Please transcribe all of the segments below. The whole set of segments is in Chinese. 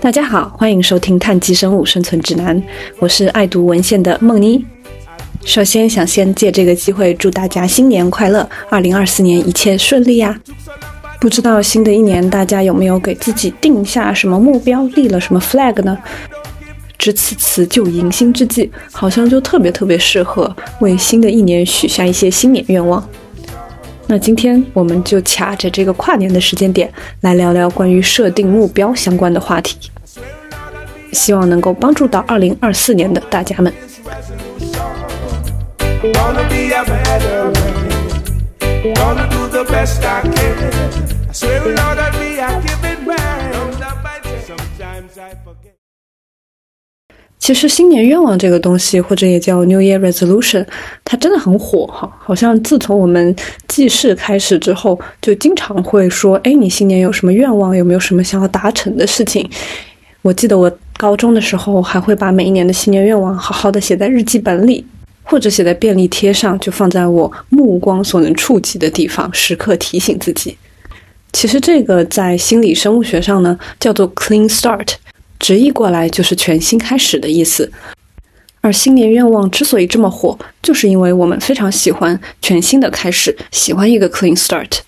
大家好，欢迎收听《碳基生物生存指南》，我是爱读文献的梦妮。首先，想先借这个机会祝大家新年快乐，二零二四年一切顺利呀！不知道新的一年大家有没有给自己定下什么目标，立了什么 flag 呢？值此辞旧迎新之际，好像就特别特别适合为新的一年许下一些新年愿望。那今天我们就卡着这个跨年的时间点，来聊聊关于设定目标相关的话题，希望能够帮助到二零二四年的大家们。其实新年愿望这个东西，或者也叫 New Year Resolution，它真的很火哈。好像自从我们记事开始之后，就经常会说：“哎，你新年有什么愿望？有没有什么想要达成的事情？”我记得我高中的时候，还会把每一年的新年愿望好好的写在日记本里，或者写在便利贴上，就放在我目光所能触及的地方，时刻提醒自己。其实这个在心理生物学上呢，叫做 clean start，直译过来就是全新开始的意思。而新年愿望之所以这么火，就是因为我们非常喜欢全新的开始，喜欢一个 clean start。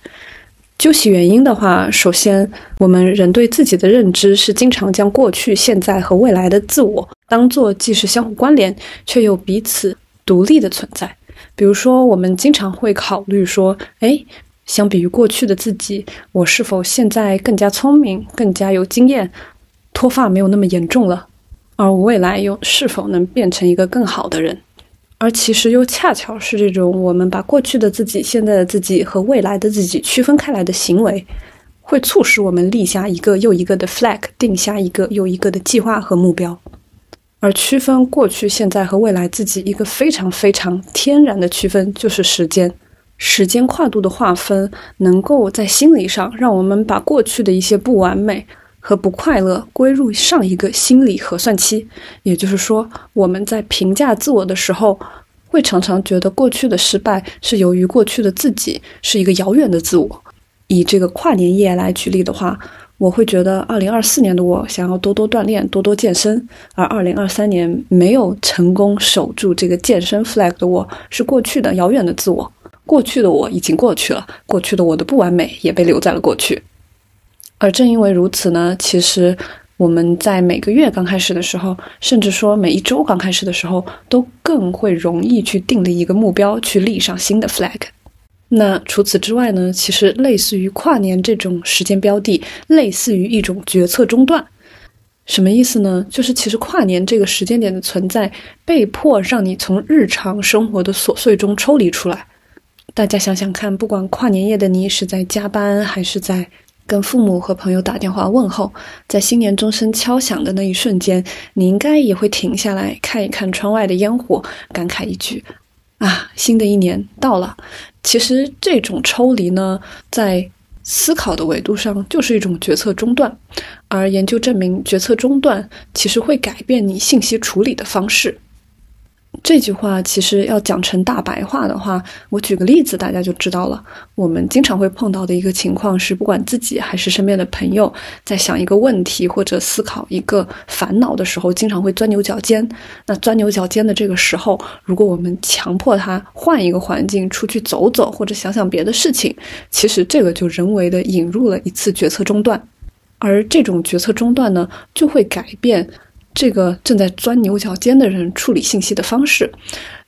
究其原因的话，首先，我们人对自己的认知是经常将过去、现在和未来的自我当做既是相互关联，却又彼此独立的存在。比如说，我们经常会考虑说，哎，相比于过去的自己，我是否现在更加聪明、更加有经验，脱发没有那么严重了？而我未来又是否能变成一个更好的人？而其实又恰巧是这种我们把过去的自己、现在的自己和未来的自己区分开来的行为，会促使我们立下一个又一个的 flag，定下一个又一个的计划和目标。而区分过去、现在和未来自己一个非常非常天然的区分，就是时间。时间跨度的划分，能够在心理上让我们把过去的一些不完美和不快乐归入上一个心理核算期。也就是说，我们在评价自我的时候，会常常觉得过去的失败是由于过去的自己是一个遥远的自我。以这个跨年夜来举例的话，我会觉得，二零二四年的我想要多多锻炼、多多健身，而二零二三年没有成功守住这个健身 flag 的我，是过去的遥远的自我。过去的我已经过去了，过去的我的不完美也被留在了过去。而正因为如此呢，其实我们在每个月刚开始的时候，甚至说每一周刚开始的时候，都更会容易去定立一个目标，去立上新的 flag。那除此之外呢，其实类似于跨年这种时间标的，类似于一种决策中断。什么意思呢？就是其实跨年这个时间点的存在，被迫让你从日常生活的琐碎中抽离出来。大家想想看，不管跨年夜的你是在加班，还是在跟父母和朋友打电话问候，在新年钟声敲响的那一瞬间，你应该也会停下来看一看窗外的烟火，感慨一句：“啊，新的一年到了。”其实这种抽离呢，在思考的维度上就是一种决策中断，而研究证明，决策中断其实会改变你信息处理的方式。这句话其实要讲成大白话的话，我举个例子，大家就知道了。我们经常会碰到的一个情况是，不管自己还是身边的朋友，在想一个问题或者思考一个烦恼的时候，经常会钻牛角尖。那钻牛角尖的这个时候，如果我们强迫他换一个环境，出去走走，或者想想别的事情，其实这个就人为的引入了一次决策中断。而这种决策中断呢，就会改变。这个正在钻牛角尖的人处理信息的方式，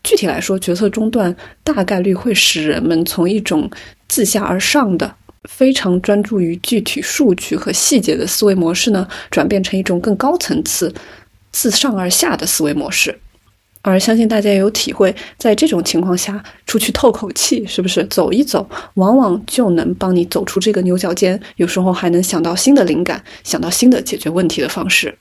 具体来说，决策中断大概率会使人们从一种自下而上的、非常专注于具体数据和细节的思维模式呢，转变成一种更高层次、自上而下的思维模式。而相信大家也有体会，在这种情况下，出去透口气，是不是走一走，往往就能帮你走出这个牛角尖，有时候还能想到新的灵感，想到新的解决问题的方式。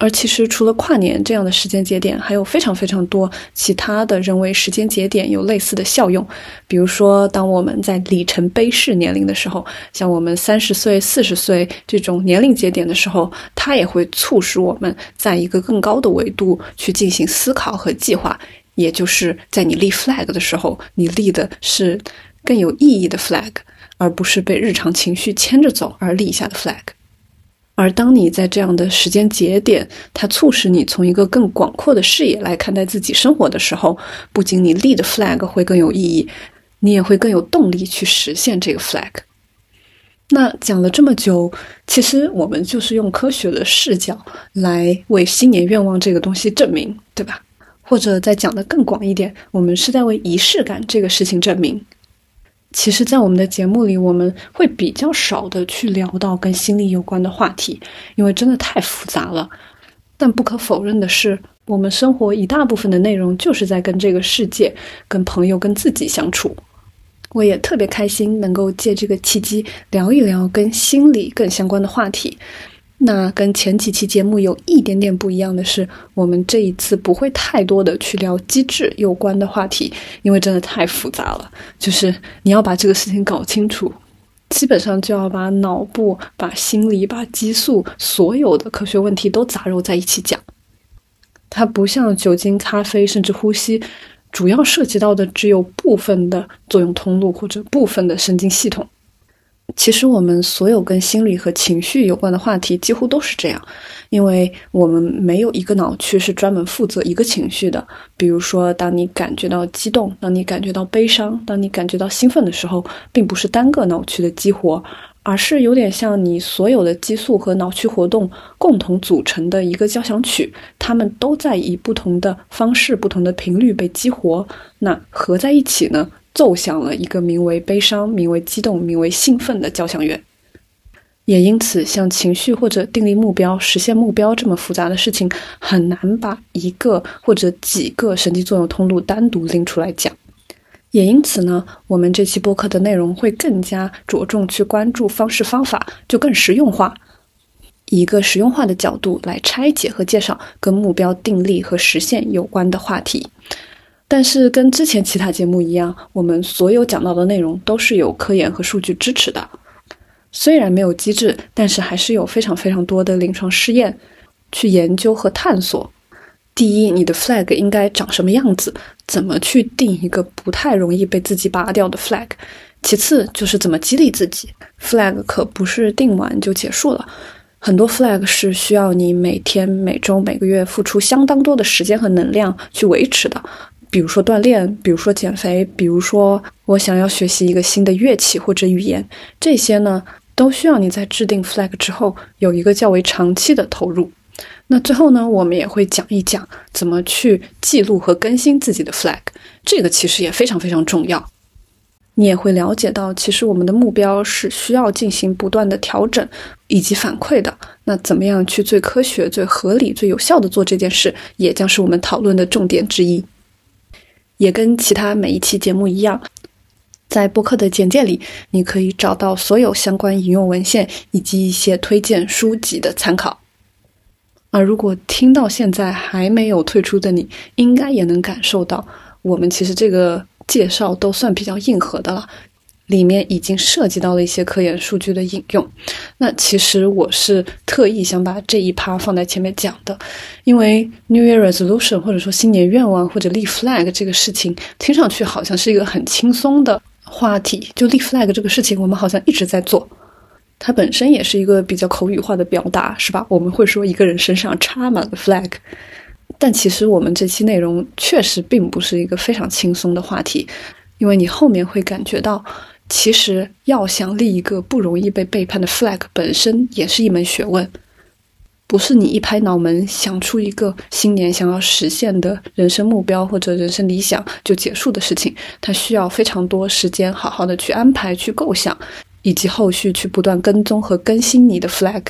而其实除了跨年这样的时间节点，还有非常非常多其他的人为时间节点有类似的效用。比如说，当我们在里程碑式年龄的时候，像我们三十岁、四十岁这种年龄节点的时候，它也会促使我们在一个更高的维度去进行思考和计划。也就是在你立 flag 的时候，你立的是更有意义的 flag，而不是被日常情绪牵着走而立下的 flag。而当你在这样的时间节点，它促使你从一个更广阔的视野来看待自己生活的时候，不仅你立的 flag 会更有意义，你也会更有动力去实现这个 flag。那讲了这么久，其实我们就是用科学的视角来为新年愿望这个东西证明，对吧？或者再讲的更广一点，我们是在为仪式感这个事情证明。其实，在我们的节目里，我们会比较少的去聊到跟心理有关的话题，因为真的太复杂了。但不可否认的是，我们生活一大部分的内容就是在跟这个世界、跟朋友、跟自己相处。我也特别开心能够借这个契机聊一聊跟心理更相关的话题。那跟前几期节目有一点点不一样的是，我们这一次不会太多的去聊机制有关的话题，因为真的太复杂了。就是你要把这个事情搞清楚，基本上就要把脑部、把心理、把激素所有的科学问题都杂糅在一起讲。它不像酒精、咖啡，甚至呼吸，主要涉及到的只有部分的作用通路或者部分的神经系统。其实我们所有跟心理和情绪有关的话题几乎都是这样，因为我们没有一个脑区是专门负责一个情绪的。比如说，当你感觉到激动，当你感觉到悲伤，当你感觉到兴奋的时候，并不是单个脑区的激活，而是有点像你所有的激素和脑区活动共同组成的一个交响曲，它们都在以不同的方式、不同的频率被激活。那合在一起呢？奏响了一个名为悲伤、名为激动、名为兴奋的交响乐，也因此，像情绪或者订立目标、实现目标这么复杂的事情，很难把一个或者几个神经作用通路单独拎出来讲。也因此呢，我们这期播客的内容会更加着重去关注方式方法，就更实用化，以一个实用化的角度来拆解和介绍跟目标定立和实现有关的话题。但是跟之前其他节目一样，我们所有讲到的内容都是有科研和数据支持的。虽然没有机制，但是还是有非常非常多的临床试验去研究和探索。第一，你的 flag 应该长什么样子？怎么去定一个不太容易被自己拔掉的 flag？其次就是怎么激励自己。flag 可不是定完就结束了，很多 flag 是需要你每天、每周、每个月付出相当多的时间和能量去维持的。比如说锻炼，比如说减肥，比如说我想要学习一个新的乐器或者语言，这些呢都需要你在制定 flag 之后有一个较为长期的投入。那最后呢，我们也会讲一讲怎么去记录和更新自己的 flag，这个其实也非常非常重要。你也会了解到，其实我们的目标是需要进行不断的调整以及反馈的。那怎么样去最科学、最合理、最有效的做这件事，也将是我们讨论的重点之一。也跟其他每一期节目一样，在播客的简介里，你可以找到所有相关引用文献以及一些推荐书籍的参考。而如果听到现在还没有退出的你，应该也能感受到，我们其实这个介绍都算比较硬核的了。里面已经涉及到了一些科研数据的引用，那其实我是特意想把这一趴放在前面讲的，因为 New Year Resolution 或者说新年愿望或者立 flag 这个事情，听上去好像是一个很轻松的话题。就立 flag 这个事情，我们好像一直在做，它本身也是一个比较口语化的表达，是吧？我们会说一个人身上插满了 flag，但其实我们这期内容确实并不是一个非常轻松的话题，因为你后面会感觉到。其实要想立一个不容易被背叛的 flag，本身也是一门学问，不是你一拍脑门想出一个新年想要实现的人生目标或者人生理想就结束的事情。它需要非常多时间，好好的去安排、去构想，以及后续去不断跟踪和更新你的 flag。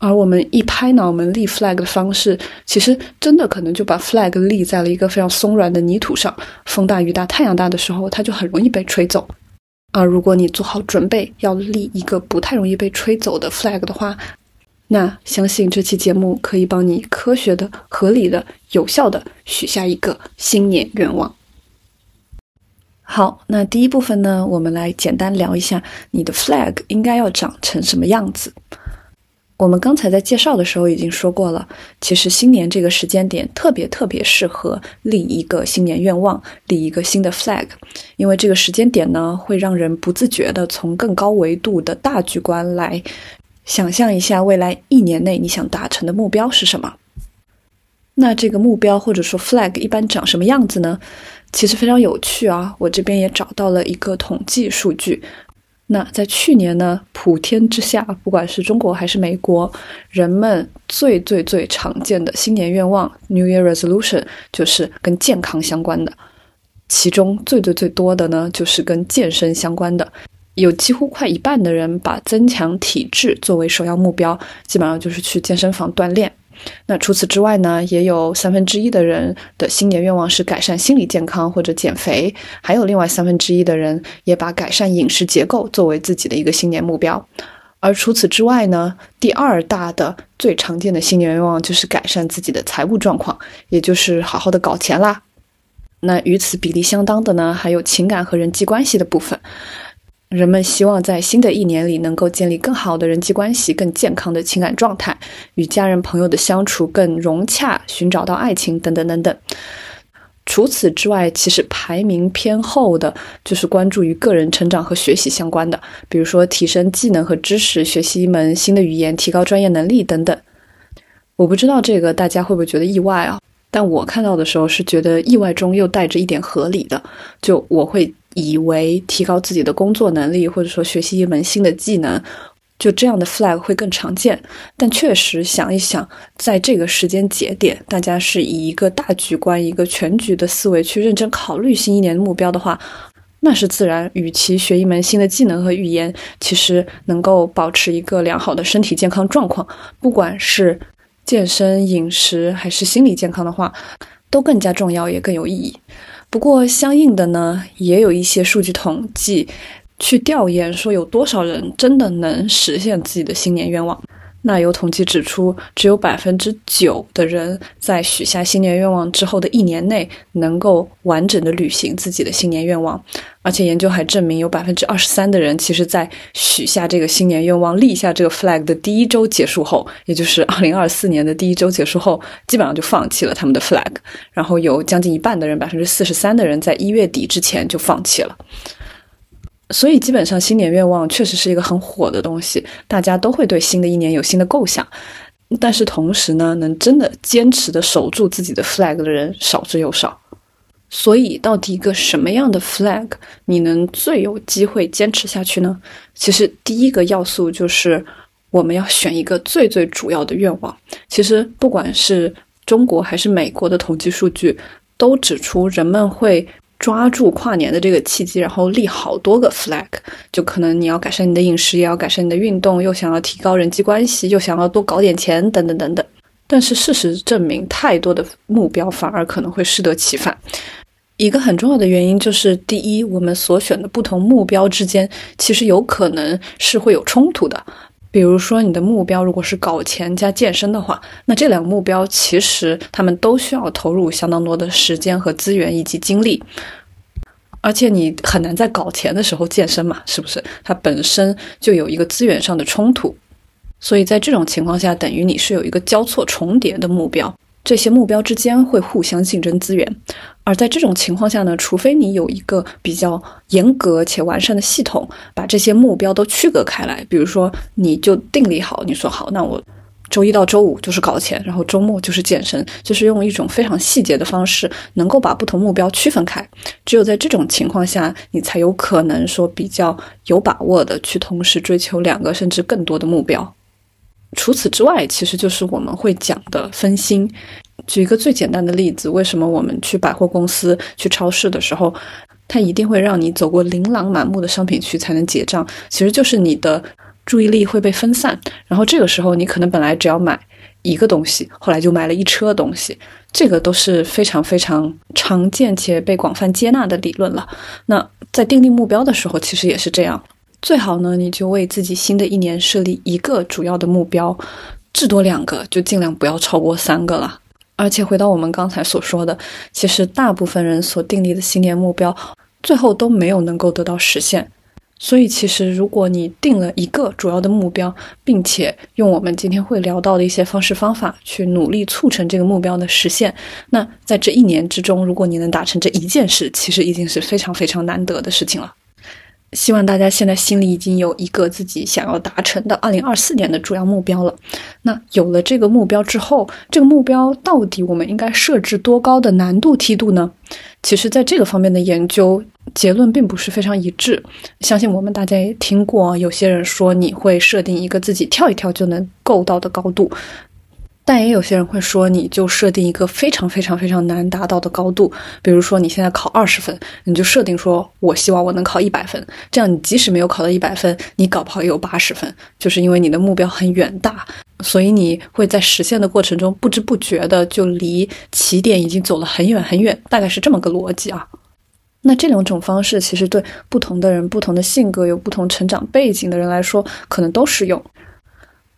而我们一拍脑门立 flag 的方式，其实真的可能就把 flag 立在了一个非常松软的泥土上，风大雨大、太阳大的时候，它就很容易被吹走。啊如果你做好准备要立一个不太容易被吹走的 flag 的话，那相信这期节目可以帮你科学的、合理的、有效的许下一个新年愿望。好，那第一部分呢，我们来简单聊一下你的 flag 应该要长成什么样子。我们刚才在介绍的时候已经说过了，其实新年这个时间点特别特别适合立一个新年愿望，立一个新的 flag，因为这个时间点呢，会让人不自觉的从更高维度的大局观来想象一下未来一年内你想达成的目标是什么。那这个目标或者说 flag 一般长什么样子呢？其实非常有趣啊，我这边也找到了一个统计数据。那在去年呢，普天之下，不管是中国还是美国，人们最最最常见的新年愿望 （New Year Resolution） 就是跟健康相关的。其中最最最多的呢，就是跟健身相关的，有几乎快一半的人把增强体质作为首要目标，基本上就是去健身房锻炼。那除此之外呢，也有三分之一的人的新年愿望是改善心理健康或者减肥，还有另外三分之一的人也把改善饮食结构作为自己的一个新年目标。而除此之外呢，第二大的最常见的新年愿望就是改善自己的财务状况，也就是好好的搞钱啦。那与此比例相当的呢，还有情感和人际关系的部分。人们希望在新的一年里能够建立更好的人际关系、更健康的情感状态，与家人朋友的相处更融洽，寻找到爱情等等等等。除此之外，其实排名偏后的就是关注于个人成长和学习相关的，比如说提升技能和知识、学习一门新的语言、提高专业能力等等。我不知道这个大家会不会觉得意外啊？但我看到的时候是觉得意外中又带着一点合理的，就我会。以为提高自己的工作能力，或者说学习一门新的技能，就这样的 flag 会更常见。但确实想一想，在这个时间节点，大家是以一个大局观、一个全局的思维去认真考虑新一年的目标的话，那是自然。与其学一门新的技能和语言，其实能够保持一个良好的身体健康状况，不管是健身、饮食还是心理健康的话，都更加重要，也更有意义。不过，相应的呢，也有一些数据统计去调研，说有多少人真的能实现自己的新年愿望。那有统计指出，只有百分之九的人在许下新年愿望之后的一年内能够完整的履行自己的新年愿望，而且研究还证明，有百分之二十三的人其实在许下这个新年愿望、立下这个 flag 的第一周结束后，也就是二零二四年的第一周结束后，基本上就放弃了他们的 flag。然后有将近一半的人，百分之四十三的人在一月底之前就放弃了。所以，基本上新年愿望确实是一个很火的东西，大家都会对新的一年有新的构想。但是同时呢，能真的坚持的守住自己的 flag 的人少之又少。所以，到底一个什么样的 flag 你能最有机会坚持下去呢？其实，第一个要素就是我们要选一个最最主要的愿望。其实，不管是中国还是美国的统计数据，都指出人们会。抓住跨年的这个契机，然后立好多个 flag，就可能你要改善你的饮食，也要改善你的运动，又想要提高人际关系，又想要多搞点钱，等等等等。但是事实证明，太多的目标反而可能会适得其反。一个很重要的原因就是，第一，我们所选的不同目标之间其实有可能是会有冲突的。比如说，你的目标如果是搞钱加健身的话，那这两个目标其实他们都需要投入相当多的时间和资源以及精力，而且你很难在搞钱的时候健身嘛，是不是？它本身就有一个资源上的冲突，所以在这种情况下，等于你是有一个交错重叠的目标。这些目标之间会互相竞争资源，而在这种情况下呢，除非你有一个比较严格且完善的系统，把这些目标都区隔开来，比如说你就定立好，你说好，那我周一到周五就是搞钱，然后周末就是健身，就是用一种非常细节的方式，能够把不同目标区分开。只有在这种情况下，你才有可能说比较有把握的去同时追求两个甚至更多的目标。除此之外，其实就是我们会讲的分心。举一个最简单的例子，为什么我们去百货公司、去超市的时候，它一定会让你走过琳琅满目的商品区才能结账？其实就是你的注意力会被分散，然后这个时候你可能本来只要买一个东西，后来就买了一车东西。这个都是非常非常常见且被广泛接纳的理论了。那在定立目标的时候，其实也是这样。最好呢，你就为自己新的一年设立一个主要的目标，至多两个，就尽量不要超过三个了。而且回到我们刚才所说的，其实大部分人所订立的新年目标，最后都没有能够得到实现。所以，其实如果你定了一个主要的目标，并且用我们今天会聊到的一些方式方法去努力促成这个目标的实现，那在这一年之中，如果你能达成这一件事，其实已经是非常非常难得的事情了。希望大家现在心里已经有一个自己想要达成的二零二四年的主要目标了。那有了这个目标之后，这个目标到底我们应该设置多高的难度梯度呢？其实，在这个方面的研究结论并不是非常一致。相信我们大家也听过，有些人说你会设定一个自己跳一跳就能够到的高度。但也有些人会说，你就设定一个非常非常非常难达到的高度，比如说你现在考二十分，你就设定说，我希望我能考一百分。这样你即使没有考到一百分，你搞不好也有八十分，就是因为你的目标很远大，所以你会在实现的过程中不知不觉的就离起点已经走了很远很远，大概是这么个逻辑啊。那这两种方式其实对不同的人、不同的性格、有不同成长背景的人来说，可能都适用。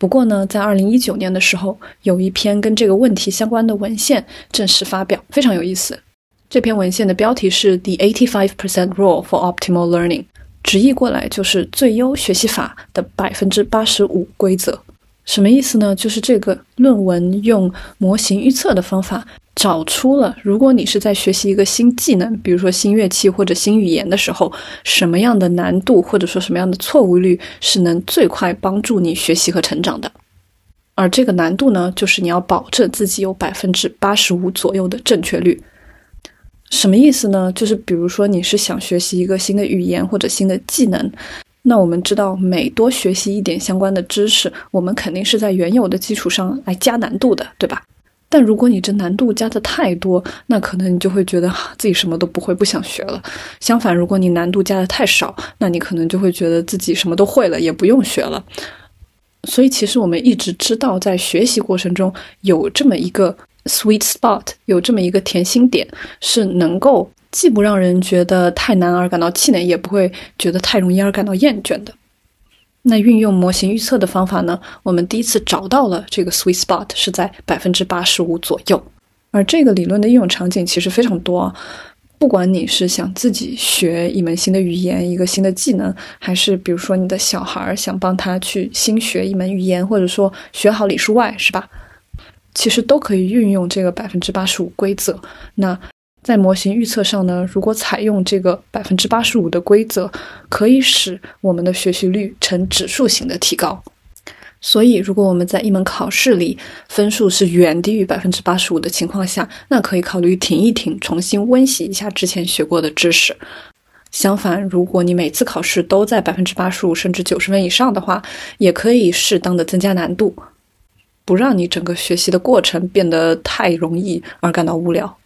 不过呢，在二零一九年的时候，有一篇跟这个问题相关的文献正式发表，非常有意思。这篇文献的标题是 “The Eighty Five Percent Rule for Optimal Learning”，直译过来就是“最优学习法的百分之八十五规则”。什么意思呢？就是这个论文用模型预测的方法。找出了，如果你是在学习一个新技能，比如说新乐器或者新语言的时候，什么样的难度或者说什么样的错误率是能最快帮助你学习和成长的？而这个难度呢，就是你要保证自己有百分之八十五左右的正确率。什么意思呢？就是比如说你是想学习一个新的语言或者新的技能，那我们知道每多学习一点相关的知识，我们肯定是在原有的基础上来加难度的，对吧？但如果你这难度加的太多，那可能你就会觉得自己什么都不会，不想学了。相反，如果你难度加的太少，那你可能就会觉得自己什么都会了，也不用学了。所以，其实我们一直知道，在学习过程中有这么一个 sweet spot，有这么一个甜心点，是能够既不让人觉得太难而感到气馁，也不会觉得太容易而感到厌倦的。那运用模型预测的方法呢？我们第一次找到了这个 sweet spot 是在百分之八十五左右，而这个理论的应用场景其实非常多啊。不管你是想自己学一门新的语言、一个新的技能，还是比如说你的小孩想帮他去新学一门语言，或者说学好里数外，是吧？其实都可以运用这个百分之八十五规则。那在模型预测上呢，如果采用这个百分之八十五的规则，可以使我们的学习率呈指数型的提高。所以，如果我们在一门考试里分数是远低于百分之八十五的情况下，那可以考虑停一停，重新温习一下之前学过的知识。相反，如果你每次考试都在百分之八十五甚至九十分以上的话，也可以适当的增加难度，不让你整个学习的过程变得太容易而感到无聊。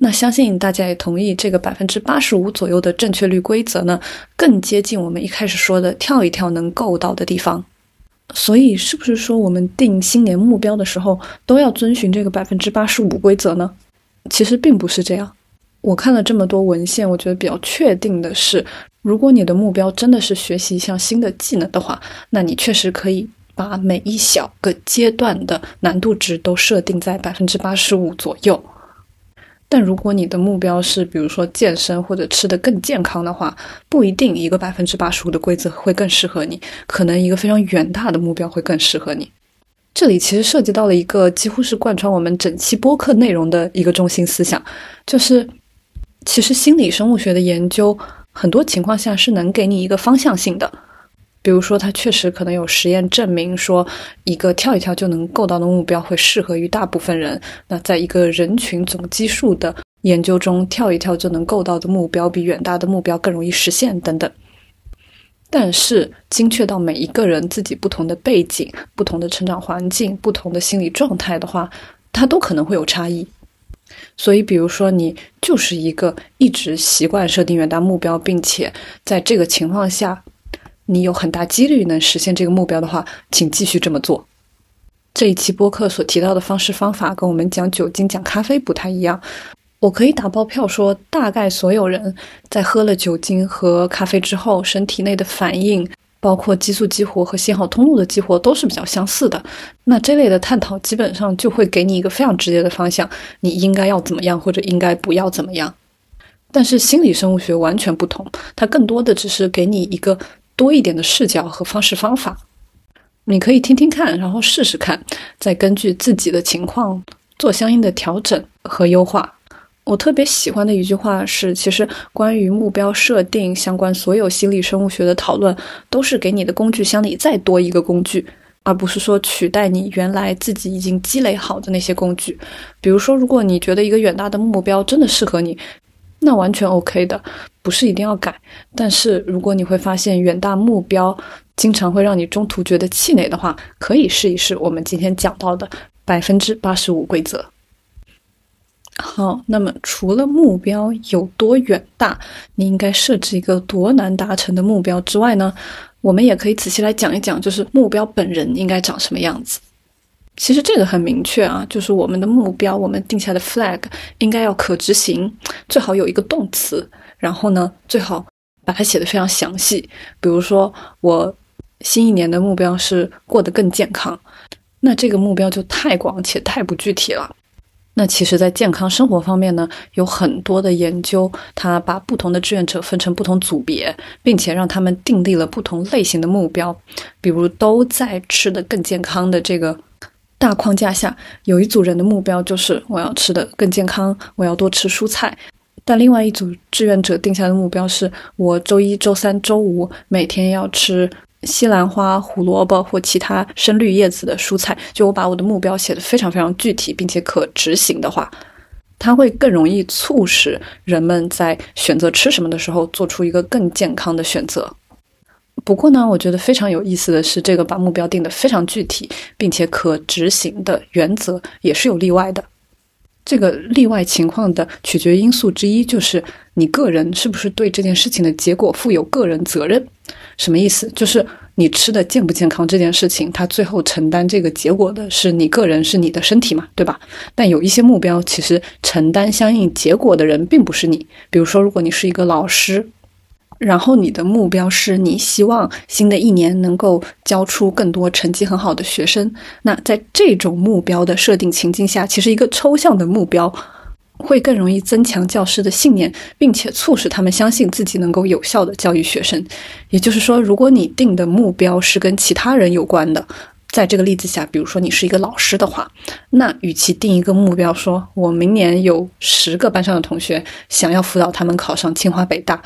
那相信大家也同意，这个百分之八十五左右的正确率规则呢，更接近我们一开始说的跳一跳能够到的地方。所以，是不是说我们定新年目标的时候都要遵循这个百分之八十五规则呢？其实并不是这样。我看了这么多文献，我觉得比较确定的是，如果你的目标真的是学习一项新的技能的话，那你确实可以把每一小个阶段的难度值都设定在百分之八十五左右。但如果你的目标是，比如说健身或者吃得更健康的话，不一定一个百分之八十五的规则会更适合你，可能一个非常远大的目标会更适合你。这里其实涉及到了一个几乎是贯穿我们整期播客内容的一个中心思想，就是其实心理生物学的研究很多情况下是能给你一个方向性的。比如说，它确实可能有实验证明说，一个跳一跳就能够到的目标会适合于大部分人。那在一个人群总基数的研究中，跳一跳就能够到的目标比远大的目标更容易实现等等。但是，精确到每一个人自己不同的背景、不同的成长环境、不同的心理状态的话，它都可能会有差异。所以，比如说你就是一个一直习惯设定远大目标，并且在这个情况下。你有很大几率能实现这个目标的话，请继续这么做。这一期播客所提到的方式方法跟我们讲酒精、讲咖啡不太一样。我可以打包票说，大概所有人在喝了酒精和咖啡之后，身体内的反应包括激素激活和信号通路的激活都是比较相似的。那这类的探讨基本上就会给你一个非常直接的方向，你应该要怎么样或者应该不要怎么样。但是心理生物学完全不同，它更多的只是给你一个多一点的视角和方式方法，你可以听听看，然后试试看，再根据自己的情况做相应的调整和优化。我特别喜欢的一句话是：其实关于目标设定相关所有心理生物学的讨论，都是给你的工具箱里再多一个工具，而不是说取代你原来自己已经积累好的那些工具。比如说，如果你觉得一个远大的目标真的适合你。那完全 OK 的，不是一定要改。但是如果你会发现远大目标经常会让你中途觉得气馁的话，可以试一试我们今天讲到的百分之八十五规则。好，那么除了目标有多远大，你应该设置一个多难达成的目标之外呢，我们也可以仔细来讲一讲，就是目标本人应该长什么样子。其实这个很明确啊，就是我们的目标，我们定下的 flag 应该要可执行，最好有一个动词，然后呢，最好把它写的非常详细。比如说，我新一年的目标是过得更健康，那这个目标就太广且太不具体了。那其实，在健康生活方面呢，有很多的研究，它把不同的志愿者分成不同组别，并且让他们订立了不同类型的目标，比如都在吃的更健康的这个。大框架下，有一组人的目标就是我要吃的更健康，我要多吃蔬菜。但另外一组志愿者定下的目标是我周一周三周五每天要吃西兰花、胡萝卜或其他深绿叶子的蔬菜。就我把我的目标写得非常非常具体，并且可执行的话，它会更容易促使人们在选择吃什么的时候做出一个更健康的选择。不过呢，我觉得非常有意思的是，这个把目标定得非常具体并且可执行的原则也是有例外的。这个例外情况的取决因素之一就是你个人是不是对这件事情的结果负有个人责任。什么意思？就是你吃的健不健康这件事情，它最后承担这个结果的是你个人，是你的身体嘛，对吧？但有一些目标，其实承担相应结果的人并不是你。比如说，如果你是一个老师。然后你的目标是你希望新的一年能够教出更多成绩很好的学生。那在这种目标的设定情境下，其实一个抽象的目标会更容易增强教师的信念，并且促使他们相信自己能够有效的教育学生。也就是说，如果你定的目标是跟其他人有关的，在这个例子下，比如说你是一个老师的话，那与其定一个目标，说我明年有十个班上的同学想要辅导他们考上清华北大。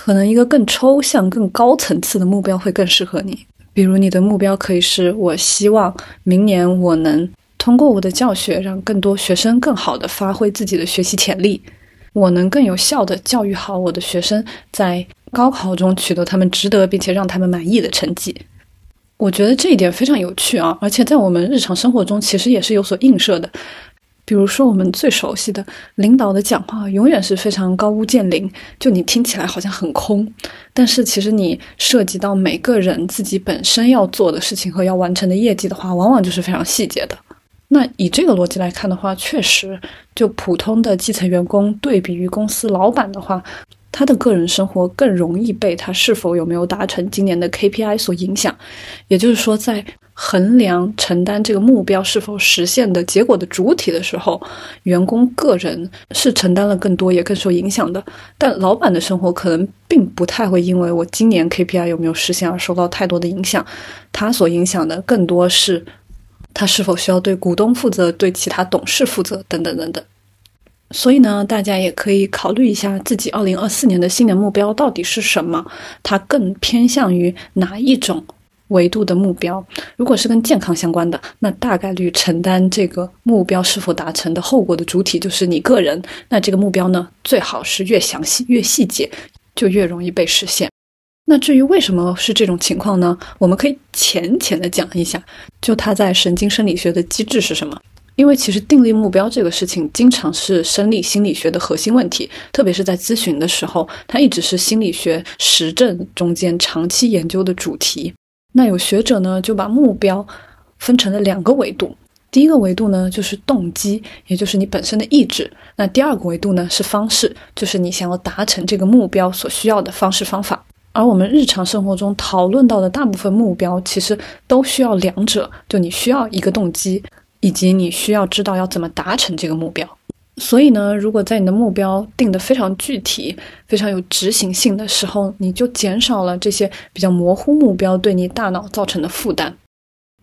可能一个更抽象、更高层次的目标会更适合你。比如，你的目标可以是：我希望明年我能通过我的教学，让更多学生更好的发挥自己的学习潜力；我能更有效的教育好我的学生，在高考中取得他们值得并且让他们满意的成绩。我觉得这一点非常有趣啊，而且在我们日常生活中其实也是有所映射的。比如说，我们最熟悉的领导的讲话，永远是非常高屋建瓴，就你听起来好像很空，但是其实你涉及到每个人自己本身要做的事情和要完成的业绩的话，往往就是非常细节的。那以这个逻辑来看的话，确实，就普通的基层员工对比于公司老板的话，他的个人生活更容易被他是否有没有达成今年的 KPI 所影响。也就是说，在衡量承担这个目标是否实现的结果的主体的时候，员工个人是承担了更多，也更受影响的。但老板的生活可能并不太会因为我今年 KPI 有没有实现而受到太多的影响，他所影响的更多是他是否需要对股东负责、对其他董事负责等等等等。所以呢，大家也可以考虑一下自己二零二四年的新年目标到底是什么，它更偏向于哪一种？维度的目标，如果是跟健康相关的，那大概率承担这个目标是否达成的后果的主体就是你个人。那这个目标呢，最好是越详细越细节，就越容易被实现。那至于为什么是这种情况呢？我们可以浅浅的讲一下，就它在神经生理学的机制是什么？因为其实定立目标这个事情，经常是生理心理学的核心问题，特别是在咨询的时候，它一直是心理学实证中间长期研究的主题。那有学者呢，就把目标分成了两个维度。第一个维度呢，就是动机，也就是你本身的意志。那第二个维度呢，是方式，就是你想要达成这个目标所需要的方式方法。而我们日常生活中讨论到的大部分目标，其实都需要两者，就你需要一个动机，以及你需要知道要怎么达成这个目标。所以呢，如果在你的目标定得非常具体、非常有执行性的时候，你就减少了这些比较模糊目标对你大脑造成的负担。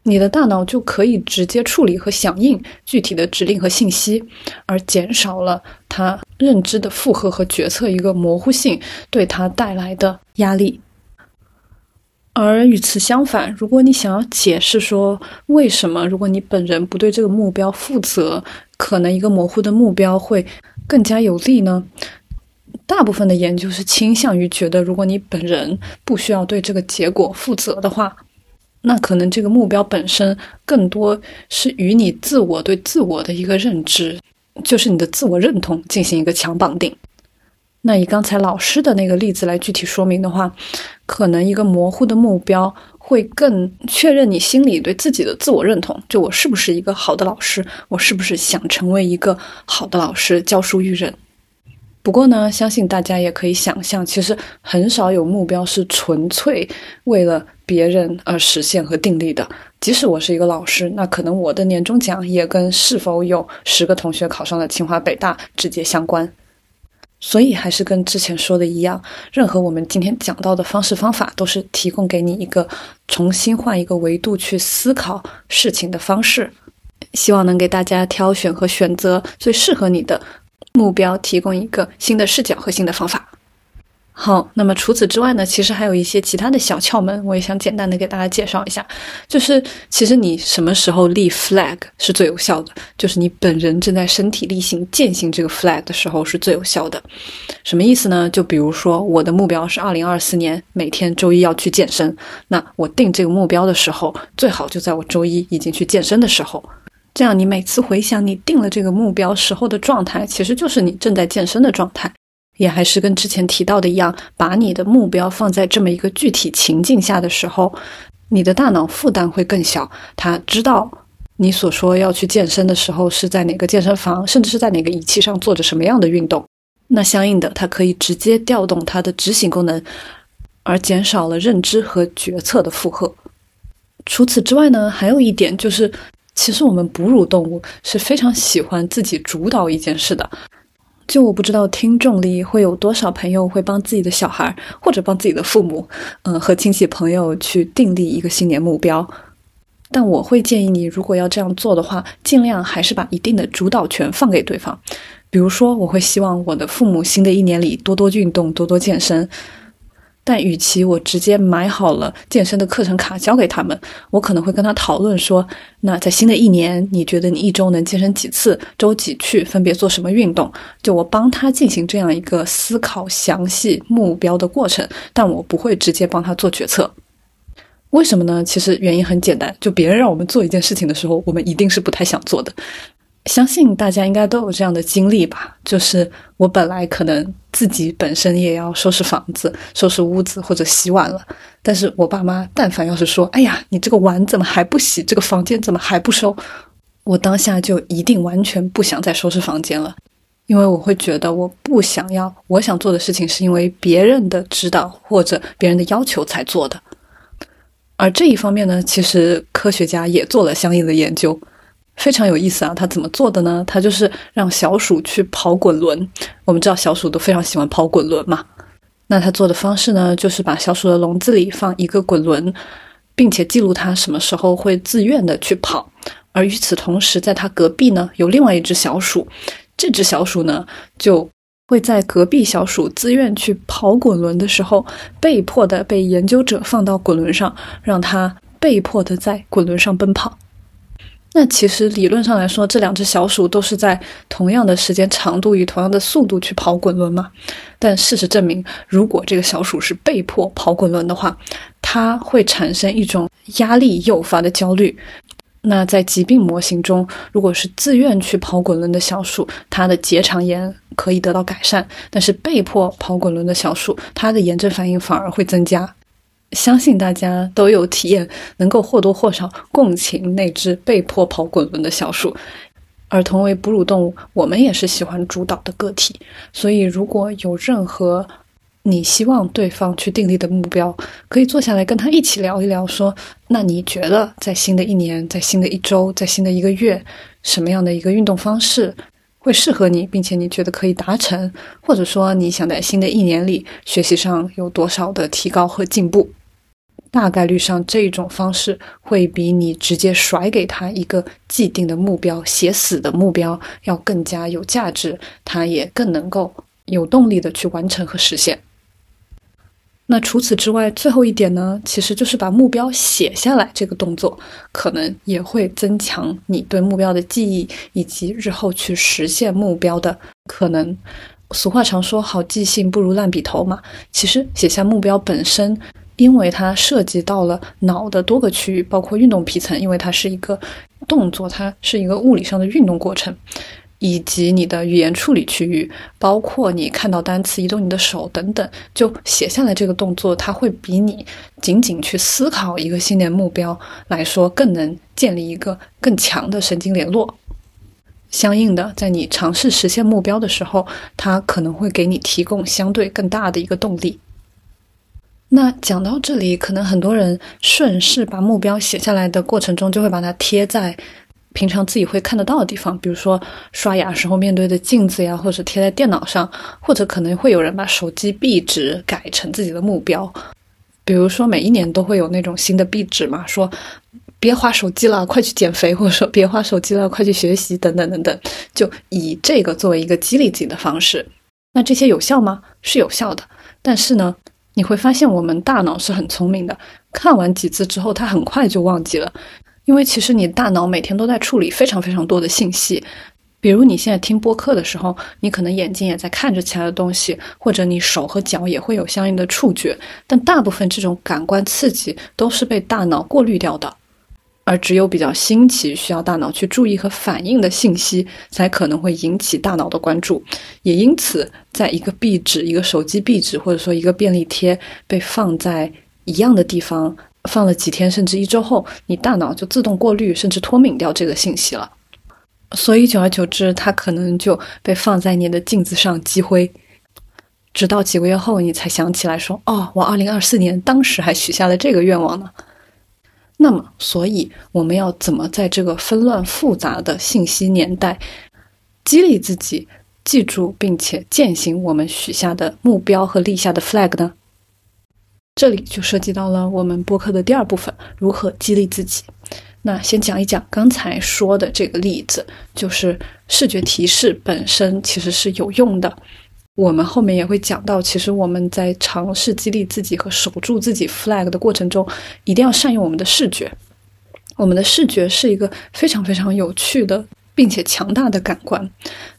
你的大脑就可以直接处理和响应具体的指令和信息，而减少了它认知的负荷和决策一个模糊性对它带来的压力。而与此相反，如果你想要解释说为什么，如果你本人不对这个目标负责，可能一个模糊的目标会更加有利呢？大部分的研究是倾向于觉得，如果你本人不需要对这个结果负责的话。那可能这个目标本身更多是与你自我对自我的一个认知，就是你的自我认同进行一个强绑定。那以刚才老师的那个例子来具体说明的话，可能一个模糊的目标会更确认你心里对自己的自我认同，就我是不是一个好的老师，我是不是想成为一个好的老师，教书育人。不过呢，相信大家也可以想象，其实很少有目标是纯粹为了别人而实现和定立的。即使我是一个老师，那可能我的年终奖也跟是否有十个同学考上了清华北大直接相关。所以还是跟之前说的一样，任何我们今天讲到的方式方法，都是提供给你一个重新换一个维度去思考事情的方式，希望能给大家挑选和选择最适合你的。目标提供一个新的视角和新的方法。好，那么除此之外呢，其实还有一些其他的小窍门，我也想简单的给大家介绍一下。就是其实你什么时候立 flag 是最有效的？就是你本人正在身体力行践行这个 flag 的时候是最有效的。什么意思呢？就比如说我的目标是二零二四年每天周一要去健身，那我定这个目标的时候，最好就在我周一已经去健身的时候。这样，你每次回想你定了这个目标时候的状态，其实就是你正在健身的状态，也还是跟之前提到的一样，把你的目标放在这么一个具体情境下的时候，你的大脑负担会更小。他知道你所说要去健身的时候是在哪个健身房，甚至是在哪个仪器上做着什么样的运动，那相应的，它可以直接调动它的执行功能，而减少了认知和决策的负荷。除此之外呢，还有一点就是。其实我们哺乳动物是非常喜欢自己主导一件事的。就我不知道听众里会有多少朋友会帮自己的小孩或者帮自己的父母，嗯，和亲戚朋友去订立一个新年目标。但我会建议你，如果要这样做的话，尽量还是把一定的主导权放给对方。比如说，我会希望我的父母新的一年里多多运动，多多健身。但与其我直接买好了健身的课程卡交给他们，我可能会跟他讨论说：那在新的一年，你觉得你一周能健身几次？周几去？分别做什么运动？就我帮他进行这样一个思考详细目标的过程，但我不会直接帮他做决策。为什么呢？其实原因很简单，就别人让我们做一件事情的时候，我们一定是不太想做的。相信大家应该都有这样的经历吧，就是我本来可能自己本身也要收拾房子、收拾屋子或者洗碗了，但是我爸妈但凡要是说：“哎呀，你这个碗怎么还不洗？这个房间怎么还不收？”我当下就一定完全不想再收拾房间了，因为我会觉得我不想要我想做的事情是因为别人的指导或者别人的要求才做的。而这一方面呢，其实科学家也做了相应的研究。非常有意思啊！他怎么做的呢？他就是让小鼠去跑滚轮。我们知道小鼠都非常喜欢跑滚轮嘛。那他做的方式呢，就是把小鼠的笼子里放一个滚轮，并且记录它什么时候会自愿的去跑。而与此同时，在它隔壁呢，有另外一只小鼠。这只小鼠呢，就会在隔壁小鼠自愿去跑滚轮的时候，被迫的被研究者放到滚轮上，让它被迫的在滚轮上奔跑。那其实理论上来说，这两只小鼠都是在同样的时间长度与同样的速度去跑滚轮嘛。但事实证明，如果这个小鼠是被迫跑滚轮的话，它会产生一种压力诱发的焦虑。那在疾病模型中，如果是自愿去跑滚轮的小鼠，它的结肠炎可以得到改善；但是被迫跑滚轮的小鼠，它的炎症反应反而会增加。相信大家都有体验，能够或多或少共情那只被迫跑滚轮的小鼠。而同为哺乳动物，我们也是喜欢主导的个体。所以，如果有任何你希望对方去订立的目标，可以坐下来跟他一起聊一聊，说，那你觉得在新的一年，在新的一周，在新的一个月，什么样的一个运动方式会适合你，并且你觉得可以达成，或者说你想在新的一年里学习上有多少的提高和进步？大概率上，这种方式会比你直接甩给他一个既定的目标、写死的目标要更加有价值，他也更能够有动力的去完成和实现。那除此之外，最后一点呢，其实就是把目标写下来这个动作，可能也会增强你对目标的记忆，以及日后去实现目标的可能。俗话常说“好记性不如烂笔头”嘛，其实写下目标本身，因为它涉及到了脑的多个区域，包括运动皮层，因为它是一个动作，它是一个物理上的运动过程。以及你的语言处理区域，包括你看到单词移动你的手等等，就写下来这个动作，它会比你仅仅去思考一个新年目标来说，更能建立一个更强的神经联络。相应的，在你尝试实现目标的时候，它可能会给你提供相对更大的一个动力。那讲到这里，可能很多人顺势把目标写下来的过程中，就会把它贴在。平常自己会看得到的地方，比如说刷牙时候面对的镜子呀，或者贴在电脑上，或者可能会有人把手机壁纸改成自己的目标。比如说每一年都会有那种新的壁纸嘛，说别划手机了，快去减肥，或者说别划手机了，快去学习，等等等等，就以这个作为一个激励自己的方式。那这些有效吗？是有效的，但是呢，你会发现我们大脑是很聪明的，看完几次之后，它很快就忘记了。因为其实你大脑每天都在处理非常非常多的信息，比如你现在听播客的时候，你可能眼睛也在看着其他的东西，或者你手和脚也会有相应的触觉，但大部分这种感官刺激都是被大脑过滤掉的，而只有比较新奇、需要大脑去注意和反应的信息，才可能会引起大脑的关注。也因此，在一个壁纸、一个手机壁纸，或者说一个便利贴被放在一样的地方。放了几天甚至一周后，你大脑就自动过滤甚至脱敏掉这个信息了，所以久而久之，它可能就被放在你的镜子上积灰，直到几个月后你才想起来说：“哦，我二零二四年当时还许下了这个愿望呢。”那么，所以我们要怎么在这个纷乱复杂的信息年代，激励自己记住并且践行我们许下的目标和立下的 flag 呢？这里就涉及到了我们播客的第二部分，如何激励自己。那先讲一讲刚才说的这个例子，就是视觉提示本身其实是有用的。我们后面也会讲到，其实我们在尝试激励自己和守住自己 flag 的过程中，一定要善用我们的视觉。我们的视觉是一个非常非常有趣的，并且强大的感官。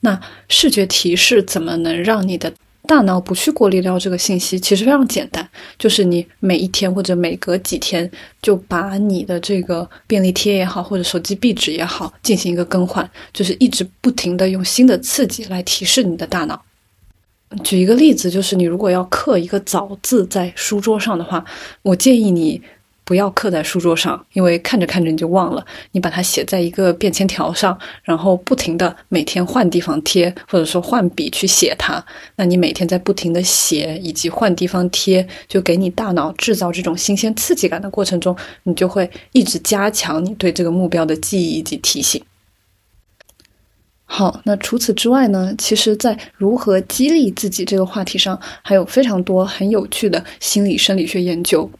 那视觉提示怎么能让你的？大脑不去过滤掉这个信息，其实非常简单，就是你每一天或者每隔几天就把你的这个便利贴也好，或者手机壁纸也好，进行一个更换，就是一直不停的用新的刺激来提示你的大脑。举一个例子，就是你如果要刻一个早字在书桌上的话，我建议你。不要刻在书桌上，因为看着看着你就忘了。你把它写在一个便签条上，然后不停的每天换地方贴，或者说换笔去写它。那你每天在不停的写以及换地方贴，就给你大脑制造这种新鲜刺激感的过程中，你就会一直加强你对这个目标的记忆以及提醒。好，那除此之外呢？其实，在如何激励自己这个话题上，还有非常多很有趣的心理生理学研究。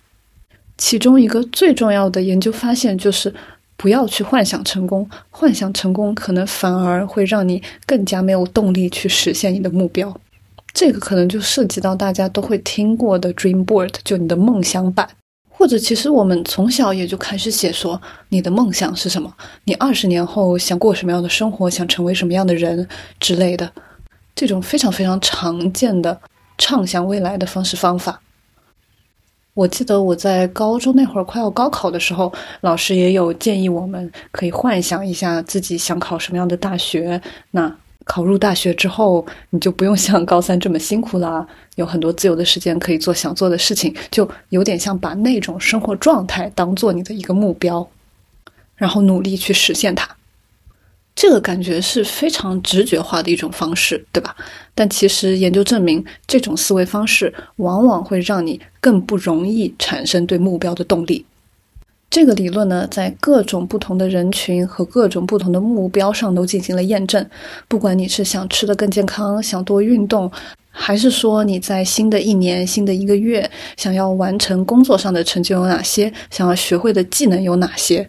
其中一个最重要的研究发现就是，不要去幻想成功，幻想成功可能反而会让你更加没有动力去实现你的目标。这个可能就涉及到大家都会听过的 dream board，就你的梦想版，或者其实我们从小也就开始写说你的梦想是什么，你二十年后想过什么样的生活，想成为什么样的人之类的，这种非常非常常见的畅想未来的方式方法。我记得我在高中那会儿快要高考的时候，老师也有建议我们可以幻想一下自己想考什么样的大学。那考入大学之后，你就不用像高三这么辛苦啦，有很多自由的时间可以做想做的事情，就有点像把那种生活状态当做你的一个目标，然后努力去实现它。这个感觉是非常直觉化的一种方式，对吧？但其实研究证明，这种思维方式往往会让你更不容易产生对目标的动力。这个理论呢，在各种不同的人群和各种不同的目标上都进行了验证。不管你是想吃得更健康、想多运动，还是说你在新的一年、新的一个月想要完成工作上的成就有哪些，想要学会的技能有哪些。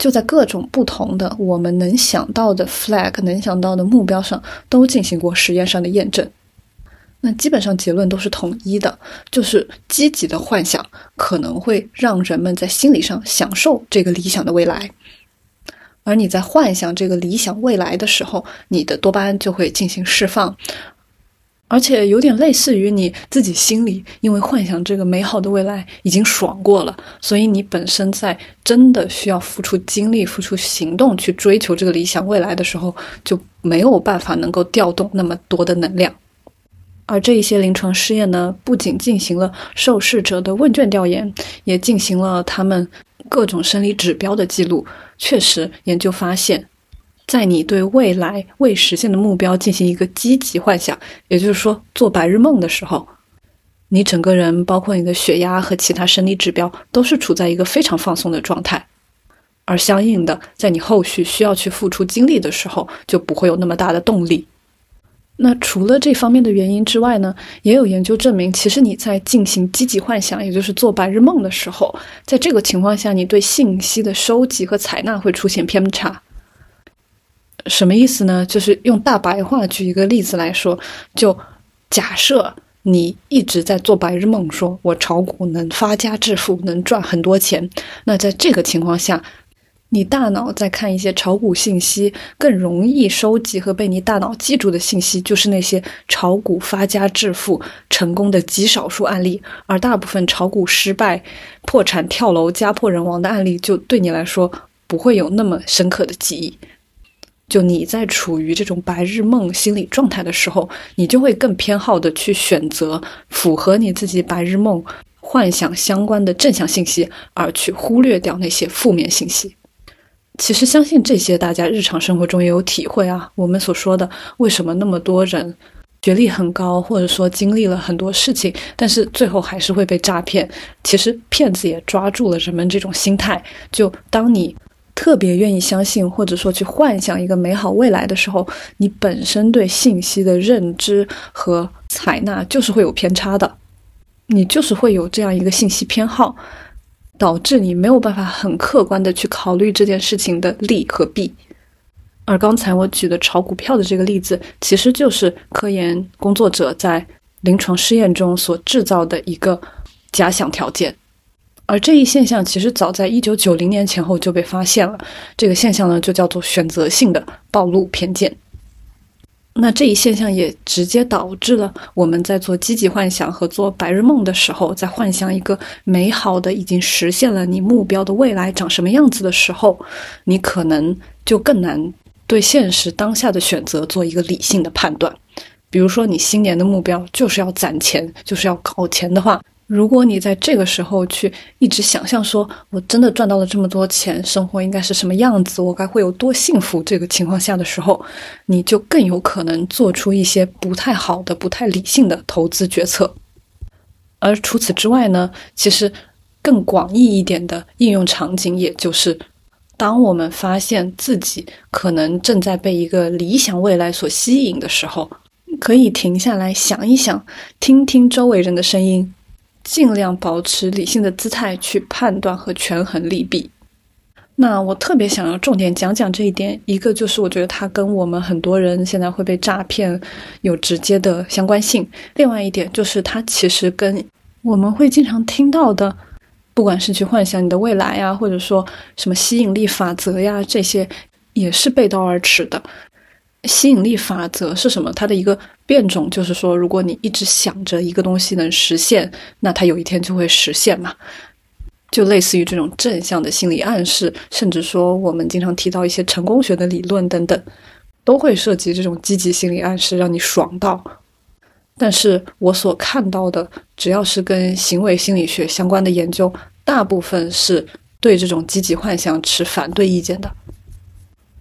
就在各种不同的我们能想到的 flag 能想到的目标上，都进行过实验上的验证。那基本上结论都是统一的，就是积极的幻想可能会让人们在心理上享受这个理想的未来。而你在幻想这个理想未来的时候，你的多巴胺就会进行释放。而且有点类似于你自己心里，因为幻想这个美好的未来已经爽过了，所以你本身在真的需要付出精力、付出行动去追求这个理想未来的时候，就没有办法能够调动那么多的能量。而这一些临床试验呢，不仅进行了受试者的问卷调研，也进行了他们各种生理指标的记录。确实，研究发现。在你对未来未实现的目标进行一个积极幻想，也就是说做白日梦的时候，你整个人包括你的血压和其他生理指标都是处在一个非常放松的状态，而相应的，在你后续需要去付出精力的时候，就不会有那么大的动力。那除了这方面的原因之外呢，也有研究证明，其实你在进行积极幻想，也就是做白日梦的时候，在这个情况下，你对信息的收集和采纳会出现偏差。什么意思呢？就是用大白话举一个例子来说，就假设你一直在做白日梦，说我炒股能发家致富，能赚很多钱。那在这个情况下，你大脑在看一些炒股信息，更容易收集和被你大脑记住的信息，就是那些炒股发家致富成功的极少数案例，而大部分炒股失败、破产跳楼、家破人亡的案例，就对你来说不会有那么深刻的记忆。就你在处于这种白日梦心理状态的时候，你就会更偏好的去选择符合你自己白日梦幻想相关的正向信息，而去忽略掉那些负面信息。其实相信这些大家日常生活中也有体会啊。我们所说的为什么那么多人学历很高，或者说经历了很多事情，但是最后还是会被诈骗？其实骗子也抓住了人们这种心态。就当你。特别愿意相信，或者说去幻想一个美好未来的时候，你本身对信息的认知和采纳就是会有偏差的，你就是会有这样一个信息偏好，导致你没有办法很客观的去考虑这件事情的利和弊。而刚才我举的炒股票的这个例子，其实就是科研工作者在临床试验中所制造的一个假想条件。而这一现象其实早在一九九零年前后就被发现了。这个现象呢，就叫做选择性的暴露偏见。那这一现象也直接导致了我们在做积极幻想和做白日梦的时候，在幻想一个美好的、已经实现了你目标的未来长什么样子的时候，你可能就更难对现实当下的选择做一个理性的判断。比如说，你新年的目标就是要攒钱，就是要搞钱的话。如果你在这个时候去一直想象说，我真的赚到了这么多钱，生活应该是什么样子，我该会有多幸福？这个情况下的时候，你就更有可能做出一些不太好的、不太理性的投资决策。而除此之外呢，其实更广义一点的应用场景，也就是当我们发现自己可能正在被一个理想未来所吸引的时候，可以停下来想一想，听听周围人的声音。尽量保持理性的姿态去判断和权衡利弊。那我特别想要重点讲讲这一点，一个就是我觉得它跟我们很多人现在会被诈骗有直接的相关性；另外一点就是它其实跟我们会经常听到的，不管是去幻想你的未来呀，或者说什么吸引力法则呀，这些也是背道而驰的。吸引力法则是什么？它的一个变种就是说，如果你一直想着一个东西能实现，那它有一天就会实现嘛。就类似于这种正向的心理暗示，甚至说我们经常提到一些成功学的理论等等，都会涉及这种积极心理暗示，让你爽到。但是我所看到的，只要是跟行为心理学相关的研究，大部分是对这种积极幻想持反对意见的。